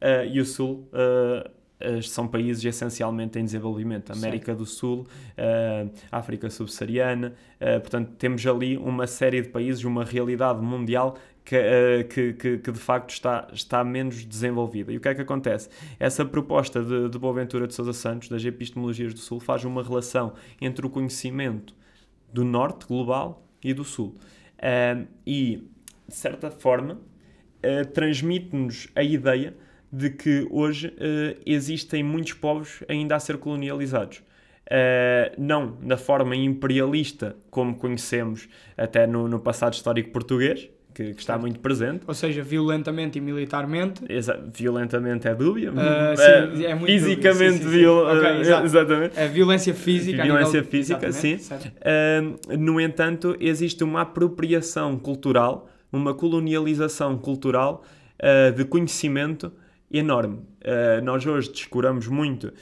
eh, e o sul eh, eh, são países essencialmente em desenvolvimento. América do Sul, eh, África Subsaariana, eh, portanto, temos ali uma série de países, uma realidade mundial que, que, que, que de facto está, está menos desenvolvida. E o que é que acontece? Essa proposta de, de Boaventura de Sousa Santos, das Epistemologias do Sul, faz uma relação entre o conhecimento do norte global e do sul. E, de certa forma, uh, transmite-nos a ideia de que hoje uh, existem muitos povos ainda a ser colonializados. Uh, não na forma imperialista como conhecemos até no, no passado histórico português, que, que está muito presente. Ou seja, violentamente e militarmente. Exa- violentamente é dúbia, Uh, sim, é muito fisicamente dúbia, sim, sim, viol- Ok, exato. exatamente. A violência física. a Violência nível- física, sim. no entanto, existe uma apropriação cultural, uma colonialização cultural uh, de conhecimento enorme. Uh, nós hoje descuramos muito uh,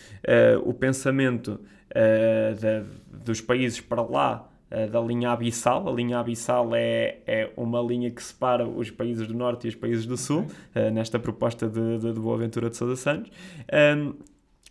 o pensamento da- dos países para lá da linha abissal. A linha abissal é, é uma linha que separa os países do norte e os países do sul, nesta proposta de, de, de Boaventura de Sousa Santos. Um,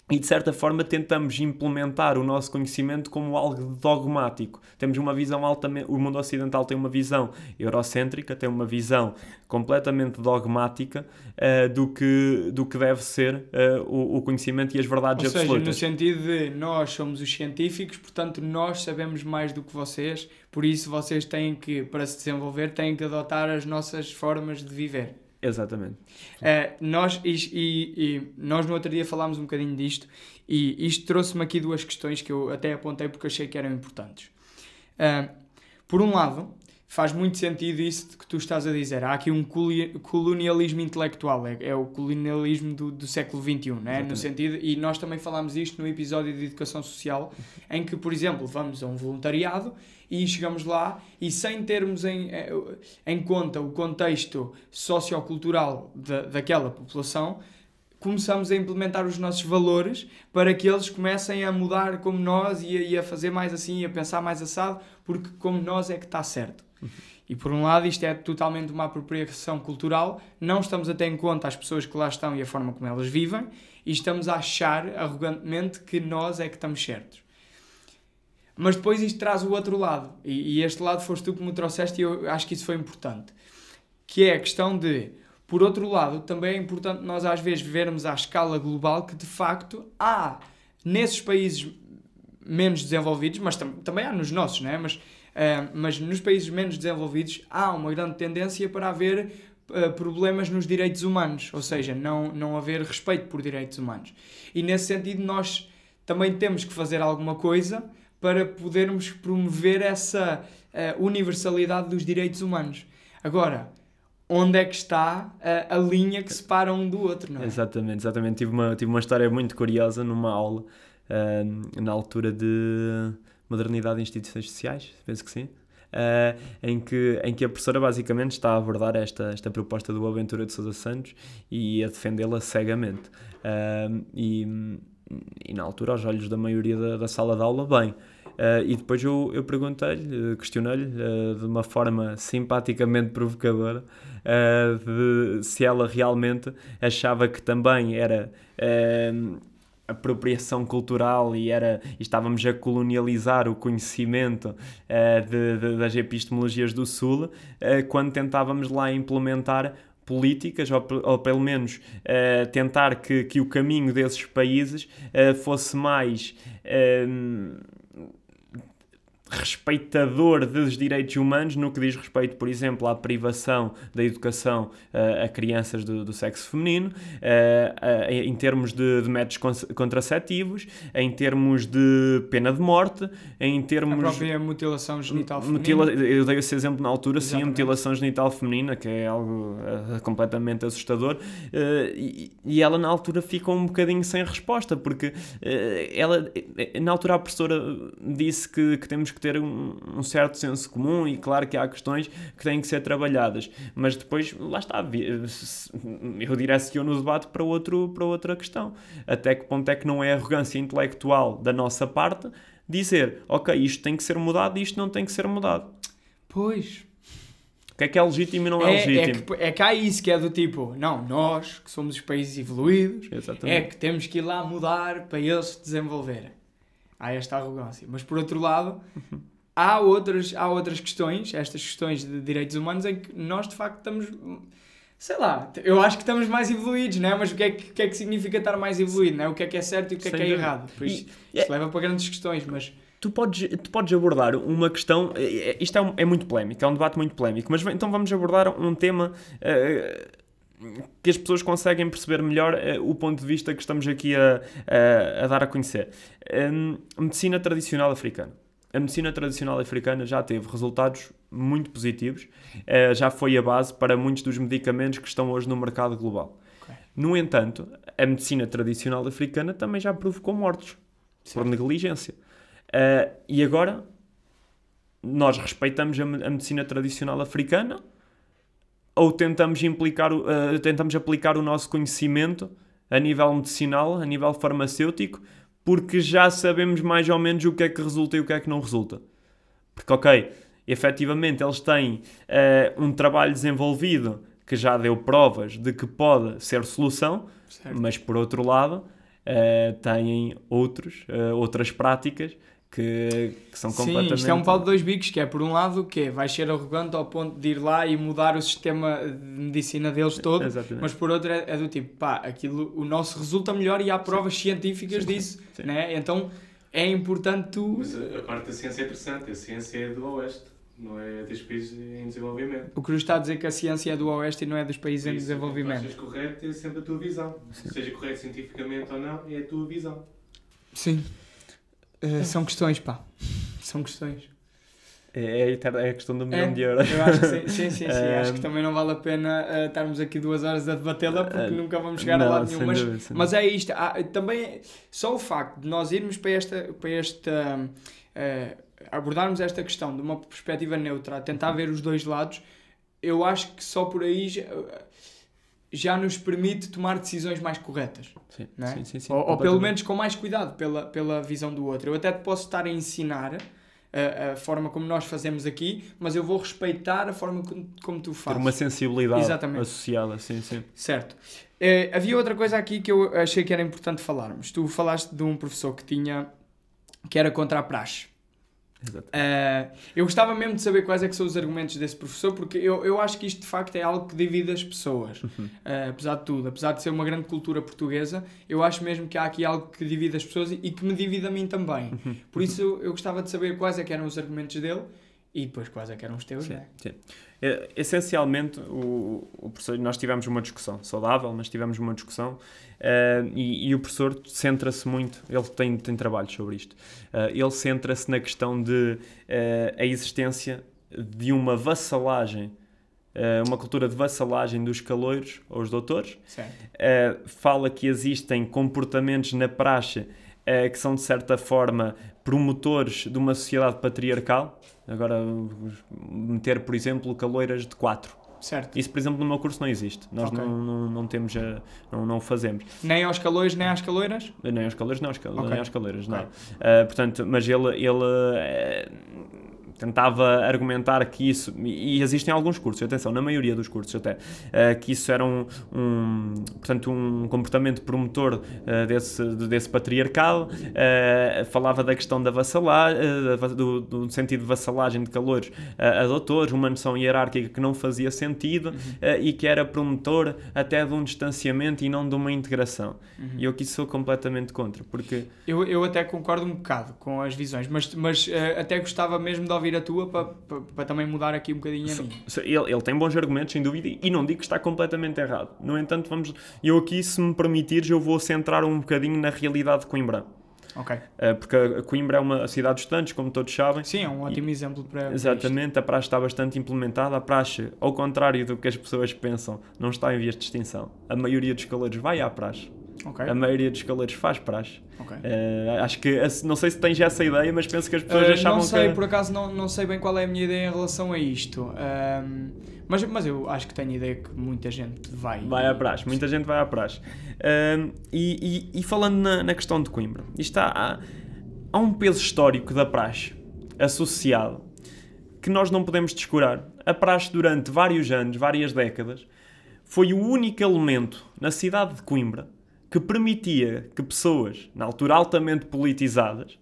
e de certa forma tentamos implementar o nosso conhecimento como algo dogmático. Temos uma visão altamente. O mundo ocidental tem uma visão eurocêntrica, tem uma visão completamente dogmática eh, do, que, do que deve ser eh, o, o conhecimento e as verdades Ou seja, no absolutas. sentido de nós somos os científicos, portanto nós sabemos mais do que vocês, por isso vocês têm que, para se desenvolver, têm que adotar as nossas formas de viver. Exatamente. Eh, nós, e, e- nós no outro dia falámos um bocadinho disto e isto trouxe-me aqui duas questões que eu até apontei porque achei que eram importantes. Eh, por um lado, faz muito sentido isso que tu estás a dizer. Há aqui um colonialismo intelectual, é, é o colonialismo do, do século XXI, né? no Exatamente. sentido, e nós também falámos isto no episódio de Educação Social, em que, por exemplo, vamos a um voluntariado e chegamos lá e sem termos em, eh, em conta o contexto sociocultural da, daquela população, começamos a implementar os nossos valores para que eles comecem a mudar como nós e a, e a fazer mais assim, a pensar mais assado, porque como nós é que está certo. E por um lado, isto é totalmente uma apropriação cultural, não estamos a ter em conta as pessoas que lá estão e a forma como elas vivem, e estamos a achar arrogantemente que nós é que estamos certos. Mas depois isto traz o outro lado, e, e este lado foste tu que me trouxeste, e eu acho que isso foi importante, que é a questão de, por outro lado, também é importante nós às vezes vermos à escala global que de facto há nesses países menos desenvolvidos, mas tam- também há nos nossos, não é? Mas, ah, mas nos países menos desenvolvidos há uma grande tendência para haver ah, problemas nos direitos humanos, ou seja, não, não haver respeito por direitos humanos. E nesse sentido, nós também temos que fazer alguma coisa para podermos promover essa ah, universalidade dos direitos humanos. Agora, onde é que está a, a linha que separa um do outro, não é? Exatamente, exatamente. Tive uma, tive uma história muito curiosa numa aula, ah, na altura de Modernidade e Instituições Sociais, penso que sim, ah, em, que, em que a professora basicamente está a abordar esta, esta proposta do Aventura de Sousa Santos e a defendê-la cegamente. Ah, e, e na altura, aos olhos da maioria da, da sala de aula, bem. Uh, e depois eu, eu perguntei-lhe, uh, questionei-lhe uh, de uma forma simpaticamente provocadora de, se ela realmente achava que também era apropriação cultural e, era, e estávamos a colonializar o conhecimento de, de, das epistemologias do Sul quando tentávamos lá implementar políticas, ou, ou pelo menos uh, tentar que, que o caminho desses países uh, fosse mais. Uh, respeitador dos direitos humanos no que diz respeito, por exemplo, à privação da educação uh, a crianças do, do sexo feminino, uh, uh, em termos de, de, métodos contraceptivos, em termos de pena de morte, em termos... A própria mutilação genital feminina. Mutila... Eu dei esse exemplo na altura, Exatamente. sim, a mutilação genital feminina, que é algo completamente assustador, e, e, ela na altura ficou um bocadinho sem resposta, porque ela, na altura a professora disse que, que temos que ter um, um, certo senso comum e claro que há questões que têm que ser trabalhadas, mas depois, lá está, eu direciono o debate para, outro, para outra questão. Até que ponto é que não é arrogância intelectual da nossa parte dizer, ok, isto tem que ser mudado e isto não tem que ser mudado. Pois. O que é que é legítimo e não é, é, é legítimo? É que, é que há isso que é do tipo, não, nós que somos os países evoluídos, Exatamente. é que temos que ir lá mudar para eles se desenvolverem há esta arrogância. Mas por outro lado, há, outras, há outras questões, estas questões de direitos humanos, em que nós de facto estamos. Sei lá, eu acho que estamos mais evoluídos, não é? Mas o que é que, que, é que significa estar mais evoluído, não é? O que é que é certo e o que é que é errado? Por isso, e, isto é... leva para grandes questões, mas tu podes, tu podes abordar uma questão. É, é, isto é, um, é, muito polémico, é um debate muito polémico, mas então vamos abordar um tema uh, que as pessoas conseguem perceber melhor uh, o ponto de vista que estamos aqui a, a, a dar a conhecer. Um, medicina tradicional africana. A medicina tradicional africana já teve resultados muito positivos, uh, já foi a base para muitos dos medicamentos que estão hoje no mercado global. Okay. No entanto, a medicina tradicional africana também já provocou mortos certo. por negligência. Uh, e agora nós respeitamos a, a, medicina tradicional africana ou tentamos, implicar, uh, tentamos aplicar o nosso conhecimento a nível medicinal, a nível farmacêutico, porque já sabemos mais ou menos o que é que resulta e o que é que não resulta. Porque, ok, efetivamente eles têm uh, um trabalho desenvolvido que já deu provas de que pode ser solução, certo. mas por outro lado uh, têm outros, outras práticas que, que são completamente... Sim, isto é um pau de dois bicos, que é por um lado que vais ser arrogante ao ponto de ir lá e mudar o sistema de medicina deles todo, Exatamente. mas por outro é, é, do tipo, pá, aquilo, o nosso resulta melhor e há provas sim. científicas sim, disso, sim. Né? então é importante tu... Mas a, parte da ciência é interessante, a ciência é do Oeste não é dos países em desenvolvimento. O Cruz está a dizer que a ciência é do Oeste e não é dos países Isso, em desenvolvimento. Se correto, é sempre a tua visão. Sim. Seja correto cientificamente ou não, é a tua visão. Sim. Uh, são questões, pá. São questões. É, é, é a questão do milhão é, de euros. Eu acho que sim, sim, sim. sim. Acho que também não vale a pena uh, estarmos aqui duas horas a debatê-la porque uh, nunca vamos chegar não, a lado nenhum. Mas, dúvida, mas é isto. Há, também só o facto de nós irmos para esta. Para esta uh, abordarmos esta questão de uma perspectiva neutra, tentar ver os dois lados, eu acho que só por aí já, nos permite tomar decisões mais corretas. Sim, é? sim, sim, sim, ou, ou, pelo menos com mais cuidado pela, pela visão do outro. Eu até te posso estar a ensinar a, a, forma como nós fazemos aqui, mas eu vou respeitar a forma como, como tu fazes. Ter uma sensibilidade Exatamente. associada, sim, sim. Certo. Uh, havia outra coisa aqui que eu achei que era importante falarmos. Tu falaste de um professor que tinha que era contra a praxe. Uh, eu gostava mesmo de saber quais é que são os argumentos desse professor, porque eu, eu acho que isto de facto é algo que divide as pessoas, uh, apesar de tudo, apesar de ser uma grande cultura portuguesa, eu acho mesmo que há aqui algo que divide as pessoas e, e que me divide a mim também. Uhum. Por isso eu gostava de saber quais é que eram os argumentos dele e depois quais é que eram os teus, sim, né? sim. É, essencialmente, o, o professor, nós tivemos uma discussão saudável, mas tivemos uma discussão uh, e, e, o professor centra-se muito, ele tem, tem trabalhos sobre isto, uh, ele centra-se na questão de uh, a existência de uma vassalagem, uma cultura de vassalagem dos caloiros aos doutores. fala que existem comportamentos na praxe que são, de certa forma, promotores de uma sociedade patriarcal, Agora, meter, por exemplo, caloiras de 4 Certo. Isso, por exemplo, no meu curso não existe. Nós Ok. não, não, não temos, a- não, não o fazemos. Nem aos calores, nem às caloiras? Nem aos calores, não, aos cal- Ok. nem aos calores, não. Ok. Ah, portanto, mas ele, ele eh, tentava argumentar que isso, e existem alguns cursos, atenção, na maioria dos cursos até, eh, que isso era um, um, portanto, um comportamento promotor eh, desse, desse patriarcado, eh, falava da questão da vassalagem, do, do sentido de vassalagem de calores a, doutores, uma noção hierárquica que não fazia sentido eh, e que era promotor até de um distanciamento e não de uma integração. E eu que sou completamente contra, porque Eu, eu até concordo um bocado com as visões, mas, mas até gostava mesmo de ouvir a tua para pa, pa também mudar aqui um bocadinho a Ele, ele tem bons argumentos, sem dúvida, e não digo que está completamente errado. No entanto, vamos, eu aqui, se me permitires, eu vou centrar um bocadinho na realidade de Coimbra. Eh, porque Coimbra é uma cidade de estudantes, como todos sabem. Sim, é um ótimo exemplo para. para isto. Exatamente, a praxe está bastante implementada. A praxe, ao contrário do que as pessoas pensam, não está em vias de extinção. A maioria dos caleiros vai à praxe. Ok. A maioria dos caleiros faz praxe. ok. Eh, acho que, não sei se tens essa ideia, mas penso que as pessoas Uh, achavam não sei, que... por acaso não, não sei bem qual é a minha ideia em relação a isto. Ahm, mas, mas eu acho que tenho ideia que muita gente vai. Vai à praxe, muita gente vai à praxe. E, e- e falando na, na questão de Coimbra, isto há, há, há um peso histórico da praxe associado que nós não podemos descurar. A praxe, durante vários anos, várias décadas, foi o único elemento na cidade de Coimbra que permitia que pessoas, na altura altamente politizadas,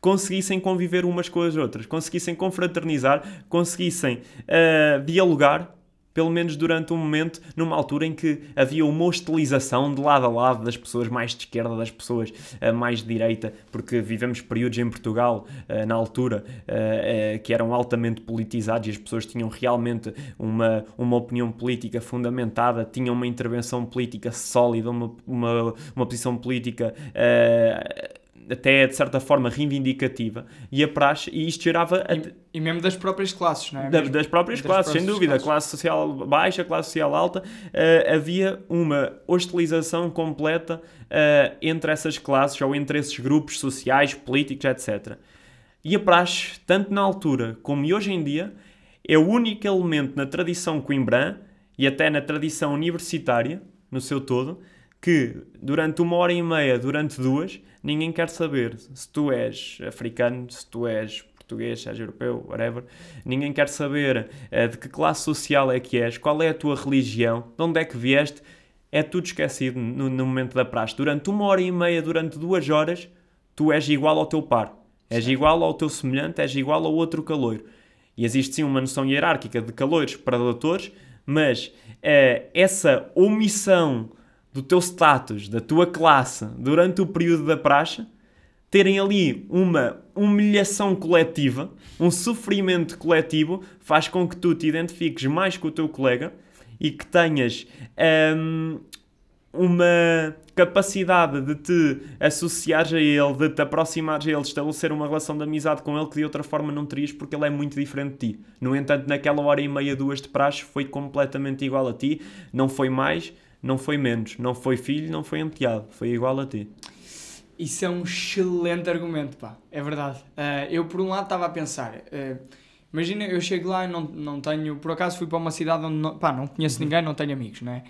conseguissem conviver umas com as outras, conseguissem confraternizar, conseguissem ah, dialogar, pelo menos durante um momento, numa altura em que havia uma hostilização de lado a lado das pessoas mais de esquerda, das pessoas ah, mais de direita, porque vivemos períodos em Portugal, ah, na altura, ah, que eram altamente politizados e as pessoas tinham realmente uma, uma opinião política fundamentada, tinham uma intervenção política sólida, uma, uma, uma posição política. Até de certa forma reivindicativa e a praxe, e isto gerava até- E, e mesmo das próprias classes, não é? da- das próprias das classes, sem dúvida, classes. classe social baixa, classe social alta, eh, havia uma hostilização completa eh, entre essas classes ou entre esses grupos sociais, políticos, etc. E a praxe, tanto na altura como hoje em dia, é o único elemento na tradição coimbrã e até na tradição universitária, no seu todo, que durante uma hora e meia, durante duas, ninguém quer saber se tu és africano, se tu és português, se és europeu, whatever. Ninguém quer saber eh, de que classe social é que és, qual é a tua religião, de onde é que vieste. É tudo esquecido no, no momento da praxe. Durante uma hora e meia, durante duas horas, tu és igual ao teu par. És igual ao teu semelhante, és igual ao outro caloiro. E existe sim uma noção hierárquica de caloiros para doutores, mas eh, essa omissão do teu status, da tua classe, durante o período da praxe, terem ali uma humilhação coletiva, um sofrimento coletivo, faz com que tu te identifiques mais com o teu colega e que tenhas hum, uma capacidade de te associares a ele, de te aproximares a ele, de estabelecer uma relação de amizade com ele que de outra forma não terias porque ele é muito diferente de ti. No entanto, naquela hora e meia, duas de praxe, foi completamente igual a ti, não foi mais, não foi menos, não foi filho, não foi enteado, foi igual a ti. Isso é um excelente argumento, pá. É verdade. Ah, eu, por um lado, estava a pensar. ah, imagina, eu chego lá e não, não tenho. Por acaso fui para uma cidade onde não, pá, não conheço ninguém, não tenho amigos, não é?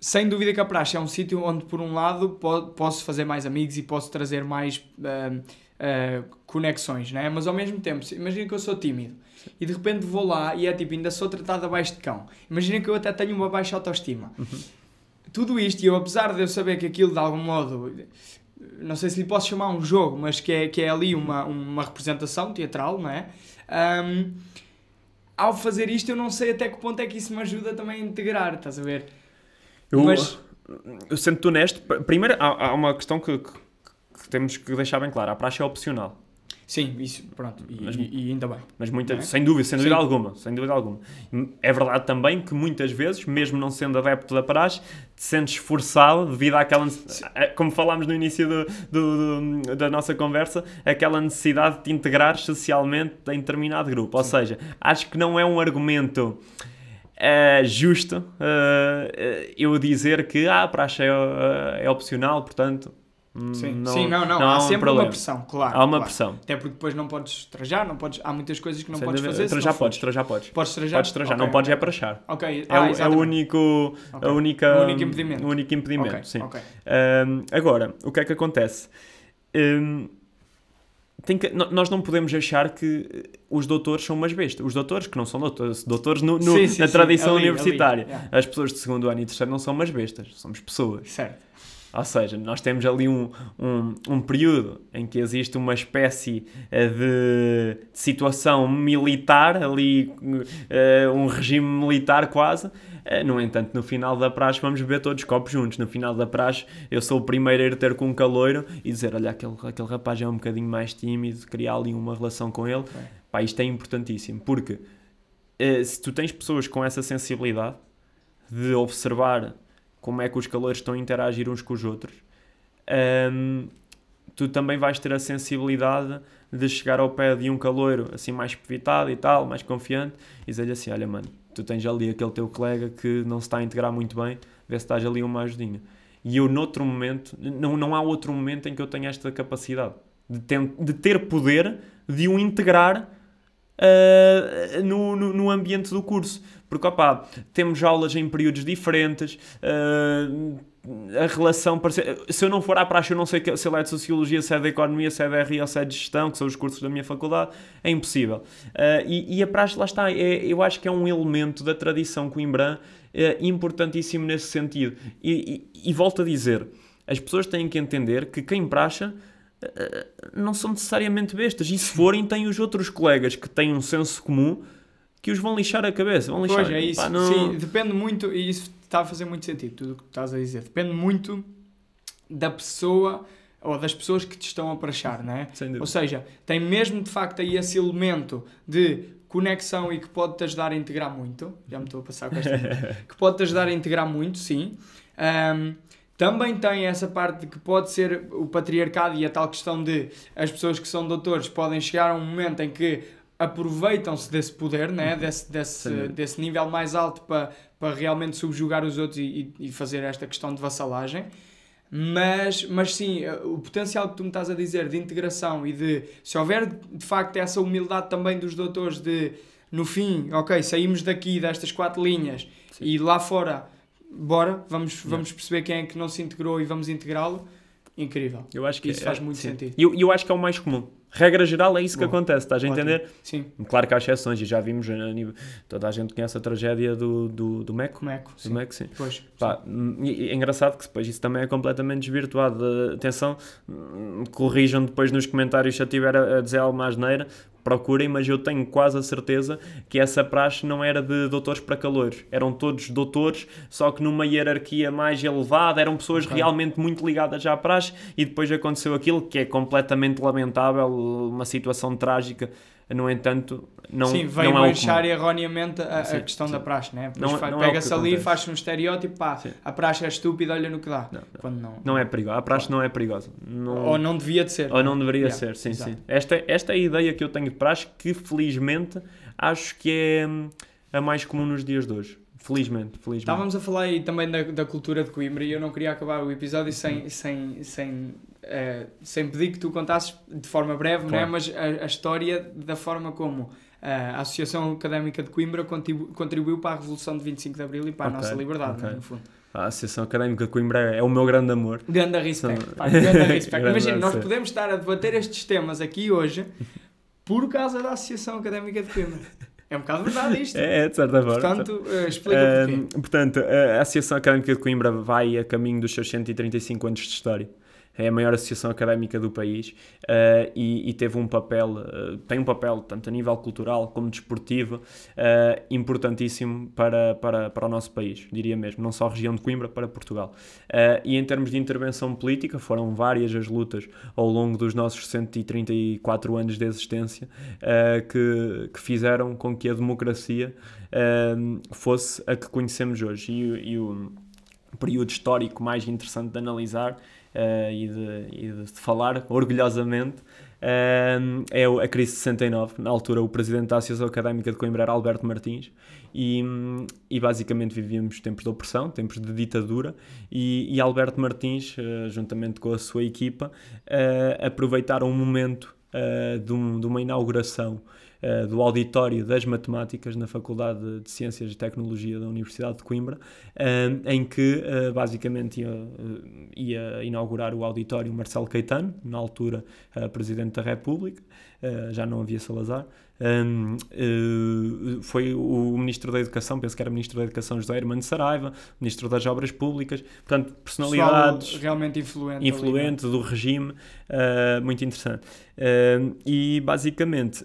Sem dúvida que a praxe é um sítio onde, por um lado, po- posso fazer mais amigos e posso trazer mais ah, conexões, não é? Mas ao mesmo tempo, imagina que eu sou tímido e de repente vou lá e é tipo, ainda sou tratado abaixo de cão. Imagina que eu até tenho uma baixa autoestima. Tudo isto, e eu apesar de eu saber que aquilo de algum modo, não sei se lhe posso chamar um jogo, mas que é, que é ali uma, uma representação teatral, não é? Ahm, ao fazer isto, eu não sei até que ponto é que isso me ajuda também a integrar, estás a ver? Eu, Mas- eu sendo-te honesto, pr- primeiro há, há uma questão que, que- que temos que deixar bem clara: a praxe é opcional. Sim, isso, pronto, e, Mas- e- ainda bem. Mas muita, é? sem dúvida, sem dúvida Sim. alguma, sem dúvida alguma. É verdade também que muitas vezes, mesmo não sendo adepto da praxe, te sentes forçado devido àquela, como falámos no início do, do- do- da nossa conversa, aquela necessidade de te integrar socialmente em determinado grupo. Ou seja, acho que não é um argumento eh, justo eh, eu dizer que ah, a praxe é, é opcional, portanto Sim, não, sim, não, não. há, um sempre problema. uma pressão, claro. Há uma claro. pressão. Até porque depois não podes trajar, não podes, há muitas coisas que não Sem podes fazer. Trajar não podes, trajar podes. Podes trajar? Podes trajar, Ok, não podes é achar. Ok, É, ah, o, é o único, Ok. a única, O único impedimento. o único impedimento, sim. Ahm, agora, o que é que acontece? Tem que- nós não podemos achar que eh, os doutores são umas bestas. Os doutores, que não são doutores, doutores no, no- Sim, sim, na tradição ali, ali, universitária. yeah. As pessoas de segundo ano e terceiro não são umas bestas, somos pessoas. Certo. Ou seja, nós temos ali um, um, um período em que existe uma espécie eh, de situação militar, ali eh, um regime militar quase. Eh, No entanto, no final da praxe vamos beber todos copos juntos. No final da praxe eu sou o primeiro a ir ter com um caloiro e dizer, olha, aquele, aquele rapaz é um bocadinho mais tímido, criar ali uma relação com ele. Ok. Pá, isto é importantíssimo, porque se tu tens pessoas com essa sensibilidade de observar como é que os calores estão a interagir uns com os outros, hum, tu também vais ter a sensibilidade de chegar ao pé de um caloiro assim mais pevitado e tal, mais confiante, e dizer-lhe assim: Olha, mano, tu tens ali aquele teu colega que não se está a integrar muito bem, vê se estás ali uma ajudinha. E eu, noutro momento, não, não há outro momento em que eu tenha esta capacidade de, ten- de ter poder de o integrar uh, no, no, no ambiente do curso. Porque, opá, temos aulas em períodos diferentes, uh, a relação... parece- Se eu não for à praxe, eu não sei se ele é de Sociologia, se é de Economia, se é de RI ou se é de Gestão, que são os cursos da minha faculdade, é impossível. Uh, e, e a praxe, lá está, é, eu acho que é um elemento da tradição coimbrã é importantíssimo nesse sentido. E, e, e volto a dizer, as pessoas têm que entender que quem praxa não são necessariamente bestas. E se forem, têm os outros colegas que têm um senso comum que os vão lixar a cabeça. Vão lixar. Pois é isso. Pá, não- Sim, depende muito, e isso está a fazer muito sentido, tudo o que estás a dizer. Depende muito da pessoa ou das pessoas que te estão a praxar, não é? Ou seja, tem mesmo de facto aí esse elemento de conexão e que pode-te ajudar a integrar muito. Já me estou a passar com esta. que pode-te ajudar a integrar muito, sim. Ahm, também tem essa parte de que pode ser o patriarcado e a tal questão de as pessoas que são doutores podem chegar a um momento em que aproveitam-se desse poder, né? desse, Sem desse, dúvida. desse nível mais alto para, para realmente subjugar os outros e, e- fazer esta questão de vassalagem. Mas, mas sim, eh, o potencial que tu me estás a dizer de integração e de se houver de facto essa humildade também dos doutores de no fim, ok, saímos daqui destas quatro linhas Sim. e lá fora, bora, vamos, vamos perceber quem é que não se integrou e vamos integrá-lo. Incrível. Eu acho que Isso é- faz muito sim. sentido. E eu, eu acho que é o mais comum. Regra geral é isso que Boa. acontece, estás a entender? Sim, Claro que há exceções e já vimos a nível... Toda a gente conhece a tragédia do, do, do Meco. é que? Do Sim. Meco, sim. Pois. Pá, e- e é engraçado que depois isso também é completamente desvirtuado. Uh, Atenção, hum, corrijam depois nos comentários se eu estiver a, a dizer alguma asneira, procurem, mas eu tenho quase a certeza que essa praxe não era de doutores para calores. Eram todos doutores, só que numa hierarquia mais elevada, eram pessoas Ok. realmente muito ligadas à praxe e depois aconteceu aquilo que é completamente lamentável, uma situação trágica. No entanto, não, sim, veio não é comum. erroneamente a, a Sim, questão sim. da praxe, né? É que pega-se ali, faz um estereótipo, pá, Sim. a praxe é estúpida, olha no que dá. Não, não. Quando não. Não é perigosa. A praxe não é perigosa. Não... Ou não devia de ser. Ou não deveria Yeah, ser, sim, exato. sim. Esta, esta é a ideia que eu tenho de praxe que, felizmente, acho que é hum, a mais comum nos dias de hoje. Felizmente, felizmente. Estávamos a falar aí também da, da cultura de Coimbra e eu não queria acabar o episódio sem, sem, sem, eh, sem pedir que tu contasses de forma breve, Claro. né? mas a, a história da forma como eh, a Associação Académica de Coimbra contribu- contribuiu para a Revolução de 25 de Abril e para a Ok, nossa liberdade, ok. né, no fundo. A Associação Académica de Coimbra é o meu grande amor. Grande respeito. São- respeito. Imagina, nós podemos estar a debater estes temas aqui hoje por causa da Associação Académica de Coimbra. É um bocado verdade isto. É, é, de certa forma. Portanto, eh, explica porquê. portanto, a Associação Académica de Coimbra vai a caminho dos seus 135 anos de história. É a maior associação académica do país eh, e, e teve um papel, eh, tem um papel tanto a nível cultural como desportivo eh, importantíssimo para, para, para o nosso país, diria mesmo, não só a região de Coimbra, para Portugal. E em termos de intervenção política, foram várias as lutas ao longo dos nossos 134 anos de existência que, que fizeram com que a democracia fosse a que conhecemos hoje. E, e o, período histórico mais interessante de analisar uh, e, de, e, de, falar orgulhosamente uh, é a crise de 69. Na altura, o presidente da Associação Académica de Coimbra era Alberto Martins e, e basicamente vivíamos tempos de opressão, tempos de ditadura e, e Alberto Martins, uh, juntamente com a sua equipa, aproveitaram um momento de, um, de uma inauguração uh, do auditório das matemáticas na Faculdade de Ciências e Tecnologia da Universidade de Coimbra, uh, em que uh, basicamente ia, ia, inaugurar o auditório Marcelo Caetano, na altura Presidente da República, já não havia Salazar. Um, uh, foi o Ministro da Educação, penso que era o Ministro da Educação José Hermano Saraiva, Ministro das Obras Públicas, portanto, personalidades Pessoal realmente influente, influente ali, do regime, uh, muito interessante. Uh, e basicamente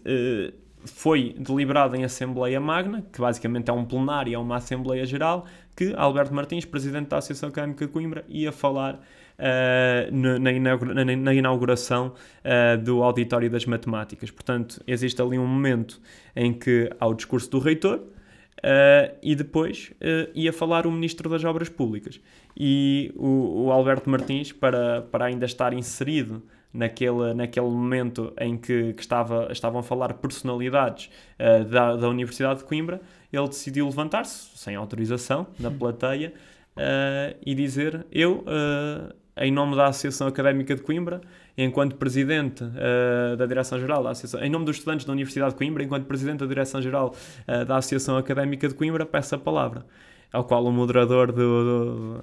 foi deliberado em Assembleia Magna, que basicamente é um plenário, é uma Assembleia Geral, que Alberto Martins, presidente da Associação Académica de Coimbra, ia falar uh, na, inaugura na, inauguração uh, do Auditório das Matemáticas. Portanto, existe ali um momento em que há o discurso do reitor uh, e depois ia falar o Ministro das Obras Públicas. E o, o Alberto Martins, para, para ainda estar inserido naquele, naquele momento em que, que estava, estavam a falar personalidades uh, da, da Universidade de Coimbra, ele decidiu levantar-se, sem autorização, na plateia uh, e dizer: Eu, uh, em nome da Associação Académica de Coimbra, enquanto presidente da Direção-Geral da Associação, em nome dos estudantes da Universidade de Coimbra, enquanto presidente da Direção-Geral da Associação Académica de Coimbra, peço a palavra ao qual o moderador do, do,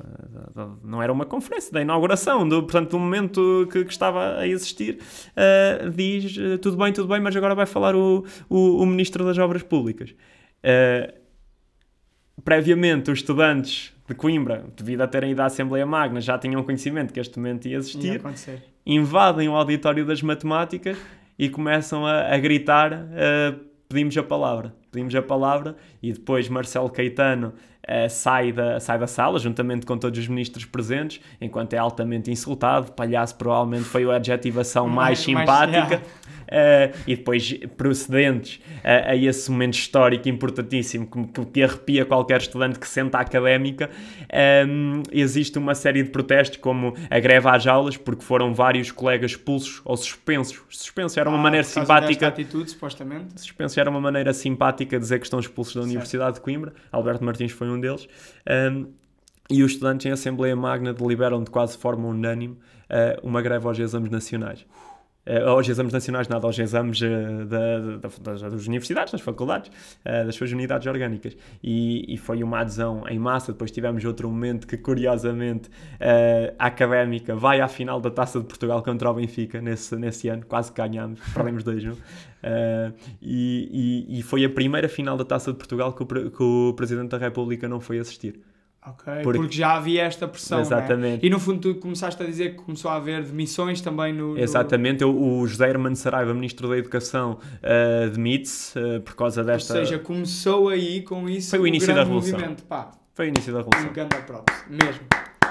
do, não era uma conferência, da inauguração, do, portanto, do momento que, que estava a existir, uh, diz uh, tudo bem, tudo bem, mas agora vai falar o, o, o Ministro das Obras Públicas. Uh, previamente, os estudantes de Coimbra, devido a terem ido à Assembleia Magna, já tinham conhecimento que este momento ia existir, ia invadem o auditório das matemáticas e começam a, a gritar pedimos a palavra. Pedimos a palavra e depois Marcelo Caetano uh, sai, da, sai da sala, juntamente com todos os ministros presentes, enquanto é altamente insultado. Palhaço provavelmente foi a adjetivação mais, mais simpática. Mais, uh, e depois procedentes uh, a esse momento histórico importantíssimo que, que, arrepia qualquer estudante que senta académica, um, existe uma série de protestos, como a greve às aulas, porque foram vários colegas expulsos ou suspensos. Suspenso era uma ah, maneira simpática. atitude, supostamente. Suspenso era uma maneira simpática de dizer que estão expulsos da certo. Universidade de Coimbra. Alberto Martins foi um deles. Um, e os estudantes em Assembleia Magna deliberam de quase forma unânime uh, uma greve aos exames nacionais uh, aos exames nacionais, nada aos exames uh, da, da, das, das, universidades, das faculdades, uh, das suas unidades orgânicas. E, e, foi uma adesão em massa. Depois tivemos outro momento que, curiosamente, a académica vai à final da Taça de Portugal contra o Benfica nesse, nesse ano, quase ganhámos, perdemos 2-1. E, e, e, foi a primeira final da Taça de Portugal que o, que o Presidente da República não foi assistir. Porque, porque já havia esta pressão. É? Exatamente. É? E no fundo tu começaste a dizer que começou a haver demissões também no. Exatamente, no... o José Hermano Saraiva, Ministro da Educação, uh, demite-se uh, por causa desta. Ou seja, começou aí com isso. Foi o início da Revolução. Foi o início da Revolução. Um grande props, mesmo.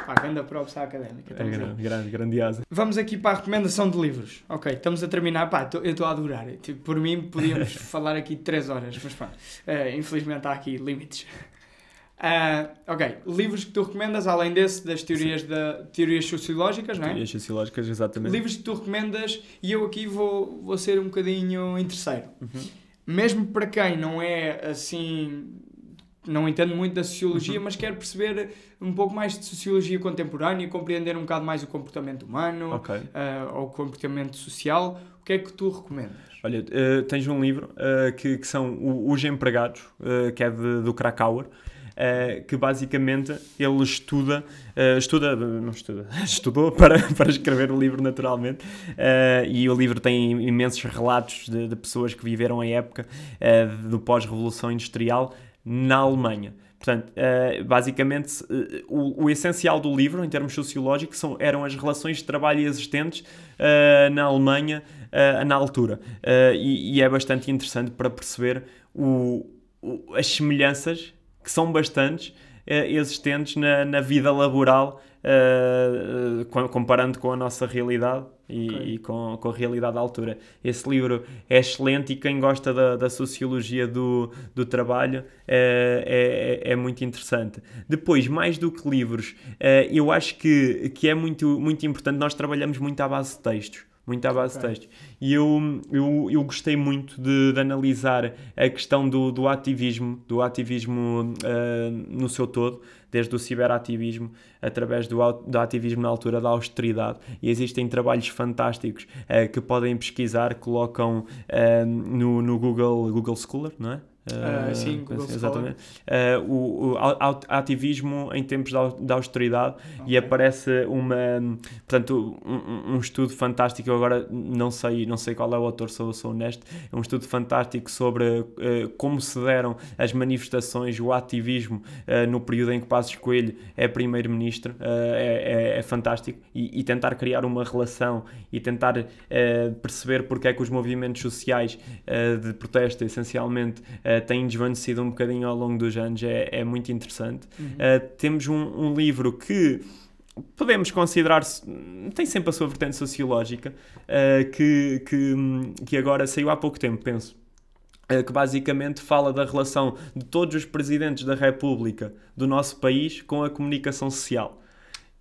Pá, grande props à académica. É grande, grande, grandiosa. Vamos aqui para a recomendação de livros. Ok, estamos a terminar. Pá, tô, eu estou a adorar. Tipo, por mim podíamos falar aqui 3 horas, mas pá, uh, infelizmente há aqui limites. Uh, ok, livros que tu recomendas, além desse, das teorias, da, teorias sociológicas, não é? Teorias sociológicas, exatamente. Livros que tu recomendas, e eu aqui vou, vou ser um bocadinho interesseiro. Uhum. Mesmo para quem não é assim, não entende muito da sociologia, uhum. mas quer perceber um pouco mais de sociologia contemporânea, compreender um bocado mais o comportamento humano okay. uh, ou o comportamento social, o que é que tu recomendas? Olha, uh, tens um livro uh, que, que são Os Empregados, que é de, do Krakauer. Uh, que basicamente ele estuda, uh, estuda, não estuda, estudou para, para escrever o livro naturalmente, uh, e o livro tem imensos relatos de, de pessoas que viveram a época do pós-revolução industrial na Alemanha. Portanto, basicamente, o, essencial do livro, em termos sociológicos, são, eram as relações de trabalho existentes na Alemanha na altura. E, é bastante interessante para perceber o, as semelhanças que são bastantes eh, existentes na, na vida laboral, com- comparando com a nossa realidade e, Ok. e com, com a realidade da altura. Esse livro é excelente e quem gosta da, da sociologia do, do trabalho eh, é, é, é muito interessante. Depois, mais do que livros, eu acho que, que é muito, muito importante, nós trabalhamos muito à base de textos. Muito à base Ok. de textos. E eu, eu, eu gostei muito de, de analisar a questão do, do ativismo, do ativismo ah, no seu todo, desde o ciberativismo, através do, do ativismo na altura da austeridade. E existem trabalhos fantásticos ah, que podem pesquisar, colocam ah, no, no Google, Google Scholar, não é? Ah, sim, penso- exatamente. Ah, o, o ativismo em tempos da au- da austeridade e Ok. aparece uma portanto um- um, estudo fantástico eu agora não sei não sei qual é o autor sou, sou honesto é um estudo fantástico sobre eh, como se deram as manifestações o ativismo no período em que Passos Coelho é primeiro-ministro é, é- é fantástico e, e tentar criar uma relação e tentar perceber porque é que os movimentos sociais de protesto essencialmente eh, têm desvanecido um bocadinho ao longo dos anos é, é muito interessante Uhum. Uh, temos um, um livro que podemos considerar tem sempre a sua vertente sociológica uh, que, que, que agora saiu há pouco tempo, penso. uh, Que basicamente fala da relação de todos os presidentes da República do nosso país com a comunicação social.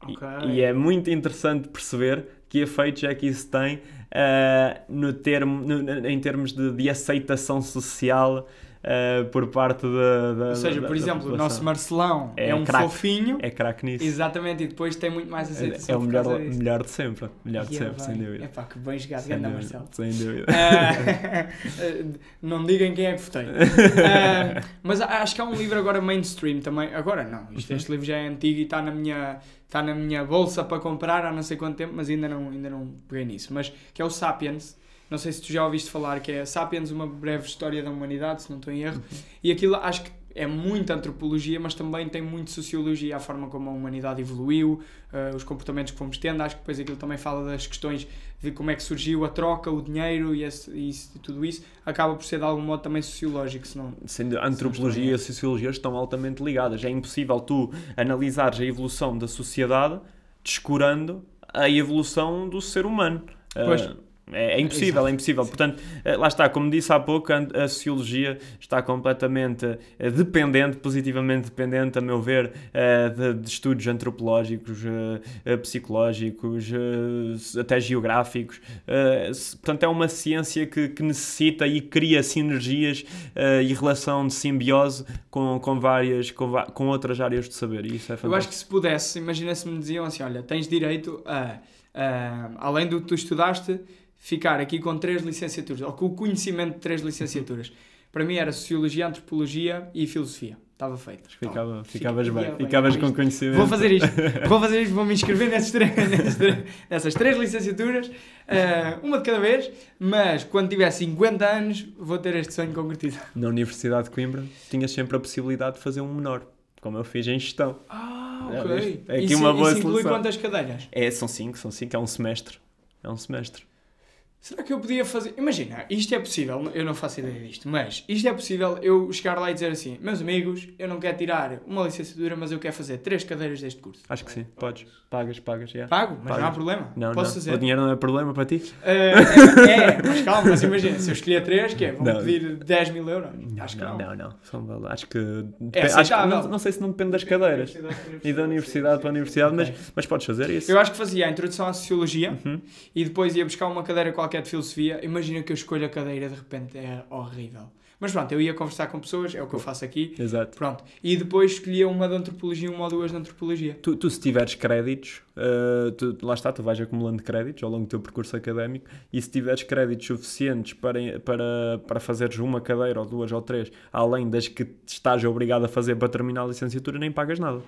E- Ok. E, é muito interessante perceber que efeitos é que isso tem uh, no termo, no- em termos de, de aceitação social uh, por parte da. da Ou seja, da- por exemplo, o nosso Marcelão é, É um craque. fofinho. É craque nisso. Exatamente, e depois tem muito mais É, aceitação. é o por melhor, melhor de sempre. Melhor de Yeah, sempre, sem dúvida. Epá, que bem jogado, Sem dúvida, Marcelo. sem dúvida. Ah, não digam quem é que votei. Ah, mas acho que há um livro agora mainstream também. Agora não, Uhum. isto, este livro já é antigo e está na minha está na minha bolsa para comprar há não sei quanto tempo, mas ainda não, ainda não peguei nisso. Mas que é o Sapiens. Não sei se tu já ouviste falar, que é Sapiens, uma breve história da humanidade, se não estou em erro. Uhum. E aquilo acho que é muita antropologia, mas também tem muito sociologia, a forma como a humanidade evoluiu, eh, os comportamentos que fomos tendo. Acho que depois aquilo também fala das questões de como é que surgiu a troca, o dinheiro e, esse, e isso- e tudo isso. Acaba por ser de algum modo também sociológico, senão Sendo a antropologia e a sociologia estão altamente ligadas. É impossível tu analisares a evolução da sociedade descurando a evolução do ser humano. Pois. Ah, é, é impossível, é impossível. Portanto, eh, lá está, como disse há pouco, a, sociologia está completamente eh, dependente, positivamente dependente, a meu ver, eh, de, de estudos antropológicos, psicológicos, até geográficos. Portanto, é uma ciência que, que necessita e cria sinergias e relação de simbiose com, com várias, com, com outras áreas de saber. E isso é Eu acho fantástico. que se pudesse, imagina se me diziam assim: olha, tens direito a, a, além do que tu estudaste, ficar aqui com três licenciaturas, ou com o conhecimento de três licenciaturas. Para mim era Sociologia, Antropologia e Filosofia. Estava feito. Ficava, ficavas Fica- bem, ficavas com isto. conhecimento. Vou fazer isto. Vou fazer isto, vou me inscrever nesses três, nessas três licenciaturas, eh, uma de cada vez, mas quando tiver 50 anos vou ter este sonho concretizado. Na Universidade de Coimbra tinhas sempre a possibilidade de fazer um menor, como eu fiz em gestão. Ah, ok. É aqui isso, uma boa isso inclui solução. quantas cadeiras? É, são cinco, são cinco, é um semestre. É um semestre. Será que eu podia fazer. Imagina, isto é possível, eu não faço ideia disto, mas isto é possível eu chegar lá e dizer assim: meus amigos, eu não quero tirar uma licenciatura, mas eu quero fazer três cadeiras deste curso. Acho que sim, podes. Pagas, pagas, já. Pago, mas não há Pagas. problema. Não, Posso não. fazer. O dinheiro não é problema para ti? Eh, é, é, mas calma, mas imagina, se eu escolher três, que é? Vão Não. pedir 10 mil euros? Acho que não, não. não, não. Acho que. acho que É não, não sei se não depende das cadeiras. E da universidade para a universidade, mas, mas podes fazer isso. Eu acho que fazia a introdução à Sociologia Uhum. e depois ia buscar uma cadeira qualquer de Filosofia. Imagina que eu escolho a cadeira de repente é horrível. Mas pronto, eu ia conversar com pessoas, é o que eu faço aqui. Exato. Pronto. E depois escolhia uma de Antropologia uma ou duas de Antropologia. Tu, tu, se tiveres créditos, uh, tu- lá está, tu vais acumulando créditos ao longo do teu percurso académico e se tiveres créditos suficientes para, para, para fazeres uma cadeira ou duas ou três, além das que estás obrigado a fazer para terminar a licenciatura, nem pagas nada.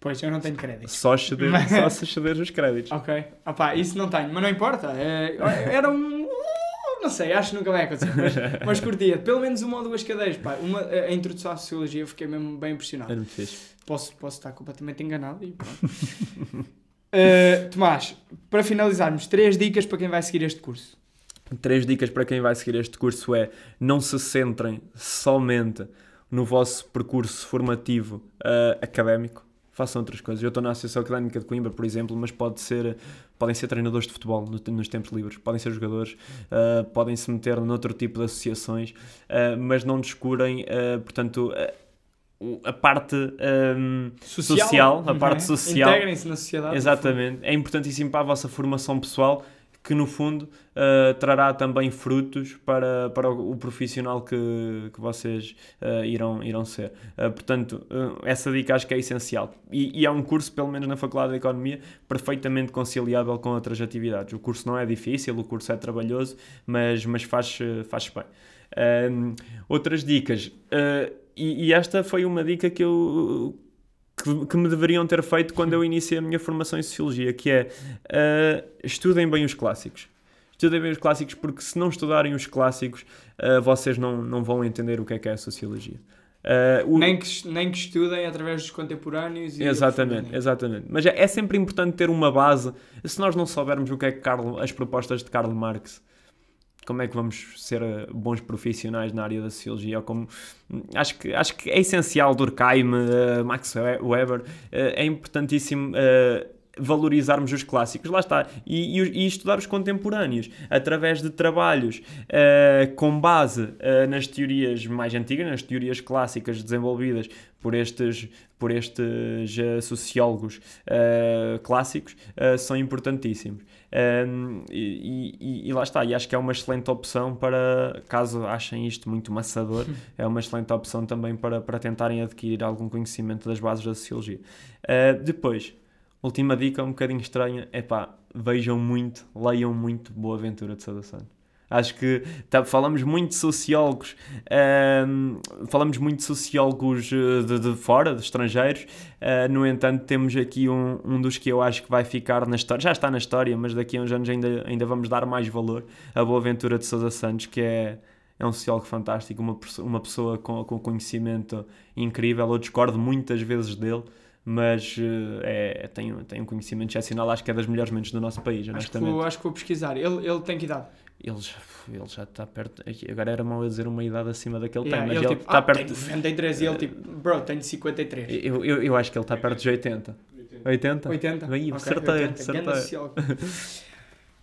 Pois, eu não tenho créditos. Só, ceder, Mas- só se cederes os créditos. Ok. Opá, isso não tenho, mas não importa. É, era um. Não sei, acho que nunca vai acontecer. Mas, mas curtia. Pelo menos uma ou duas cadeiras. Pá. Uma, a introdução à Sociologia eu fiquei mesmo bem impressionado. Era fixe. Posso, posso estar completamente enganado e pronto. Uh, Tomás, para finalizarmos, três dicas para quem vai seguir este curso. Três dicas para quem vai seguir este curso é não se centrem somente no vosso percurso formativo ah, académico, façam outras coisas. Eu estou na Associação Académica de Coimbra, por exemplo, mas pode ser, podem ser treinadores de futebol no- nos tempos livres, podem ser jogadores, ah, podem se meter noutro tipo de associações, ah, mas não descurem, ah, portanto, a parte ahm, social, a não parte social. Integrem-se na sociedade. Exatamente. É importantíssimo para a vossa formação pessoal que, no fundo, uh, trará também frutos para, para o, profissional que, que vocês uh, irão, irão ser. Uh, portanto, essa dica acho que é essencial. E, e é um curso, pelo menos na Faculdade de Economia, perfeitamente conciliável com outras atividades. O curso não é difícil, o curso é trabalhoso, mas, mas faz, faz bem. Outras dicas. E, e esta foi uma dica que eu que, que me deveriam ter feito quando eu iniciei a minha formação em Sociologia, que é uh, estudem bem os clássicos. Estudem bem os clássicos, porque se não estudarem os clássicos, uh, vocês não, não vão entender o que é que é a Sociologia. Uh, o- Nem que, nem que estudem através dos contemporâneos e Exatamente, exatamente. Mas é, é sempre importante ter uma base. Se nós não soubermos o que é que as propostas de Karl Marx, como é que vamos ser eh, bons profissionais na área da sociologia? Como, acho, que, acho que é essencial Durkheim, eh, Max We- Weber, eh, é importantíssimo eh, valorizarmos os clássicos, lá está, e, e- e estudar os contemporâneos através de trabalhos eh, com base eh, nas teorias mais antigas, nas teorias clássicas desenvolvidas por estes, por estes eh, sociólogos clássicos, são importantíssimos. Um, e, e- e lá está, e acho que é uma excelente opção para, caso achem isto muito maçador, é uma excelente opção também para, para tentarem adquirir algum conhecimento das bases da sociologia. Uh, depois, última dica, um bocadinho estranha, é pá, vejam muito, leiam muito Boa Aventura de Sousa Santos. Acho que tá, falamos muito de sociólogos, falamos muito de sociólogos eh, de, de fora, de estrangeiros. Ah, no entanto, temos aqui um, um dos que eu acho que vai ficar na história, já está na história, mas daqui a uns anos ainda, ainda vamos dar mais valor a Boa Aventura de Sousa Santos, que é, é um sociólogo fantástico, uma, uma pessoa com, com conhecimento incrível. Eu discordo muitas vezes dele. Mas eh, é, tem, tem um conhecimento excepcional, acho que é das melhores mentes do nosso país, Acho que, vou, acho que vou pesquisar. Ele, ele tem que idade? Ele já, ele já está perto. Agora era mal eu dizer uma idade acima daquele Yeah, tem, mas ele, tipo, está ah, perto. tem 93 e ele tipo, bro, tenho 53. Eu, eu, eu acho que ele está perto dos 80. 80? 80? Bem, Ok, acertei, 80. acertei. Ganda sociólogo.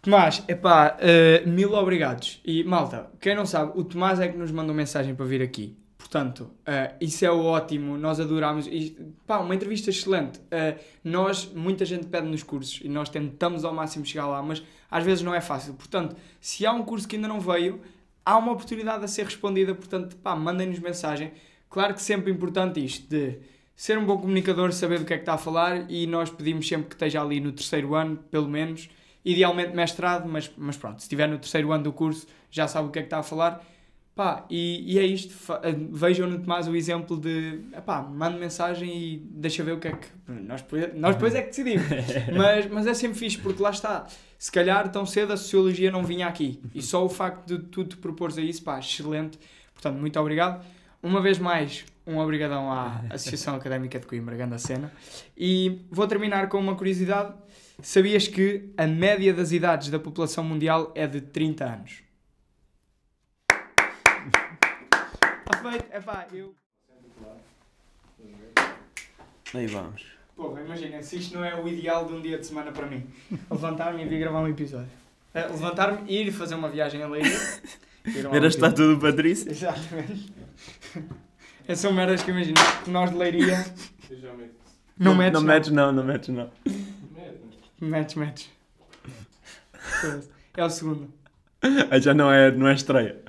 Tomás, epá, eh, mil obrigados. E malta, quem não sabe, o Tomás é que nos mandou mensagem para vir aqui. Portanto, eh, isso é ótimo, nós adoramos. E, pá, uma entrevista excelente. Eh, nós, muita gente pede nos cursos e nós tentamos ao máximo chegar lá, mas às vezes não é fácil. Portanto, se há um curso que ainda não veio, há uma oportunidade a ser respondida. Portanto, pá, mandem-nos mensagem. Claro que sempre importante isto de ser um bom comunicador, saber do que é que está a falar e nós pedimos sempre que esteja ali no terceiro ano, pelo menos, idealmente mestrado, mas, mas pronto, se estiver no terceiro ano do curso já sabe o que é que está a falar. Pá, e, e é isto, vejam no Tomás o exemplo de, pá, manda mensagem e deixa ver o que é que, nós, nós depois é que decidimos, mas, mas é sempre fixe, porque lá está, se calhar tão cedo a Sociologia não vinha aqui, e só o facto de tu te propores a isso, pá, excelente, portanto, muito obrigado. Uma vez mais, um obrigadão à Associação Académica de Coimbra, grande cena. E vou terminar com uma curiosidade. Sabias que a média das idades da população mundial é de 30 anos? Está feito. Epá, eu... Aí vamos. Porra, imagina, se isto não é o ideal de um dia de semana para mim. Levantar-me e vir gravar um episódio. Eh, Levantar-me e ir fazer uma viagem a Leiria. Ver a estátua do Patrício? Exatamente. Essas são merdas que imagina. Nós de Leiria... Eu já meto. Não metes, Não metes, não, não metes, não. Metes, metes. É o segundo. Ah, Já não é, não é estreia.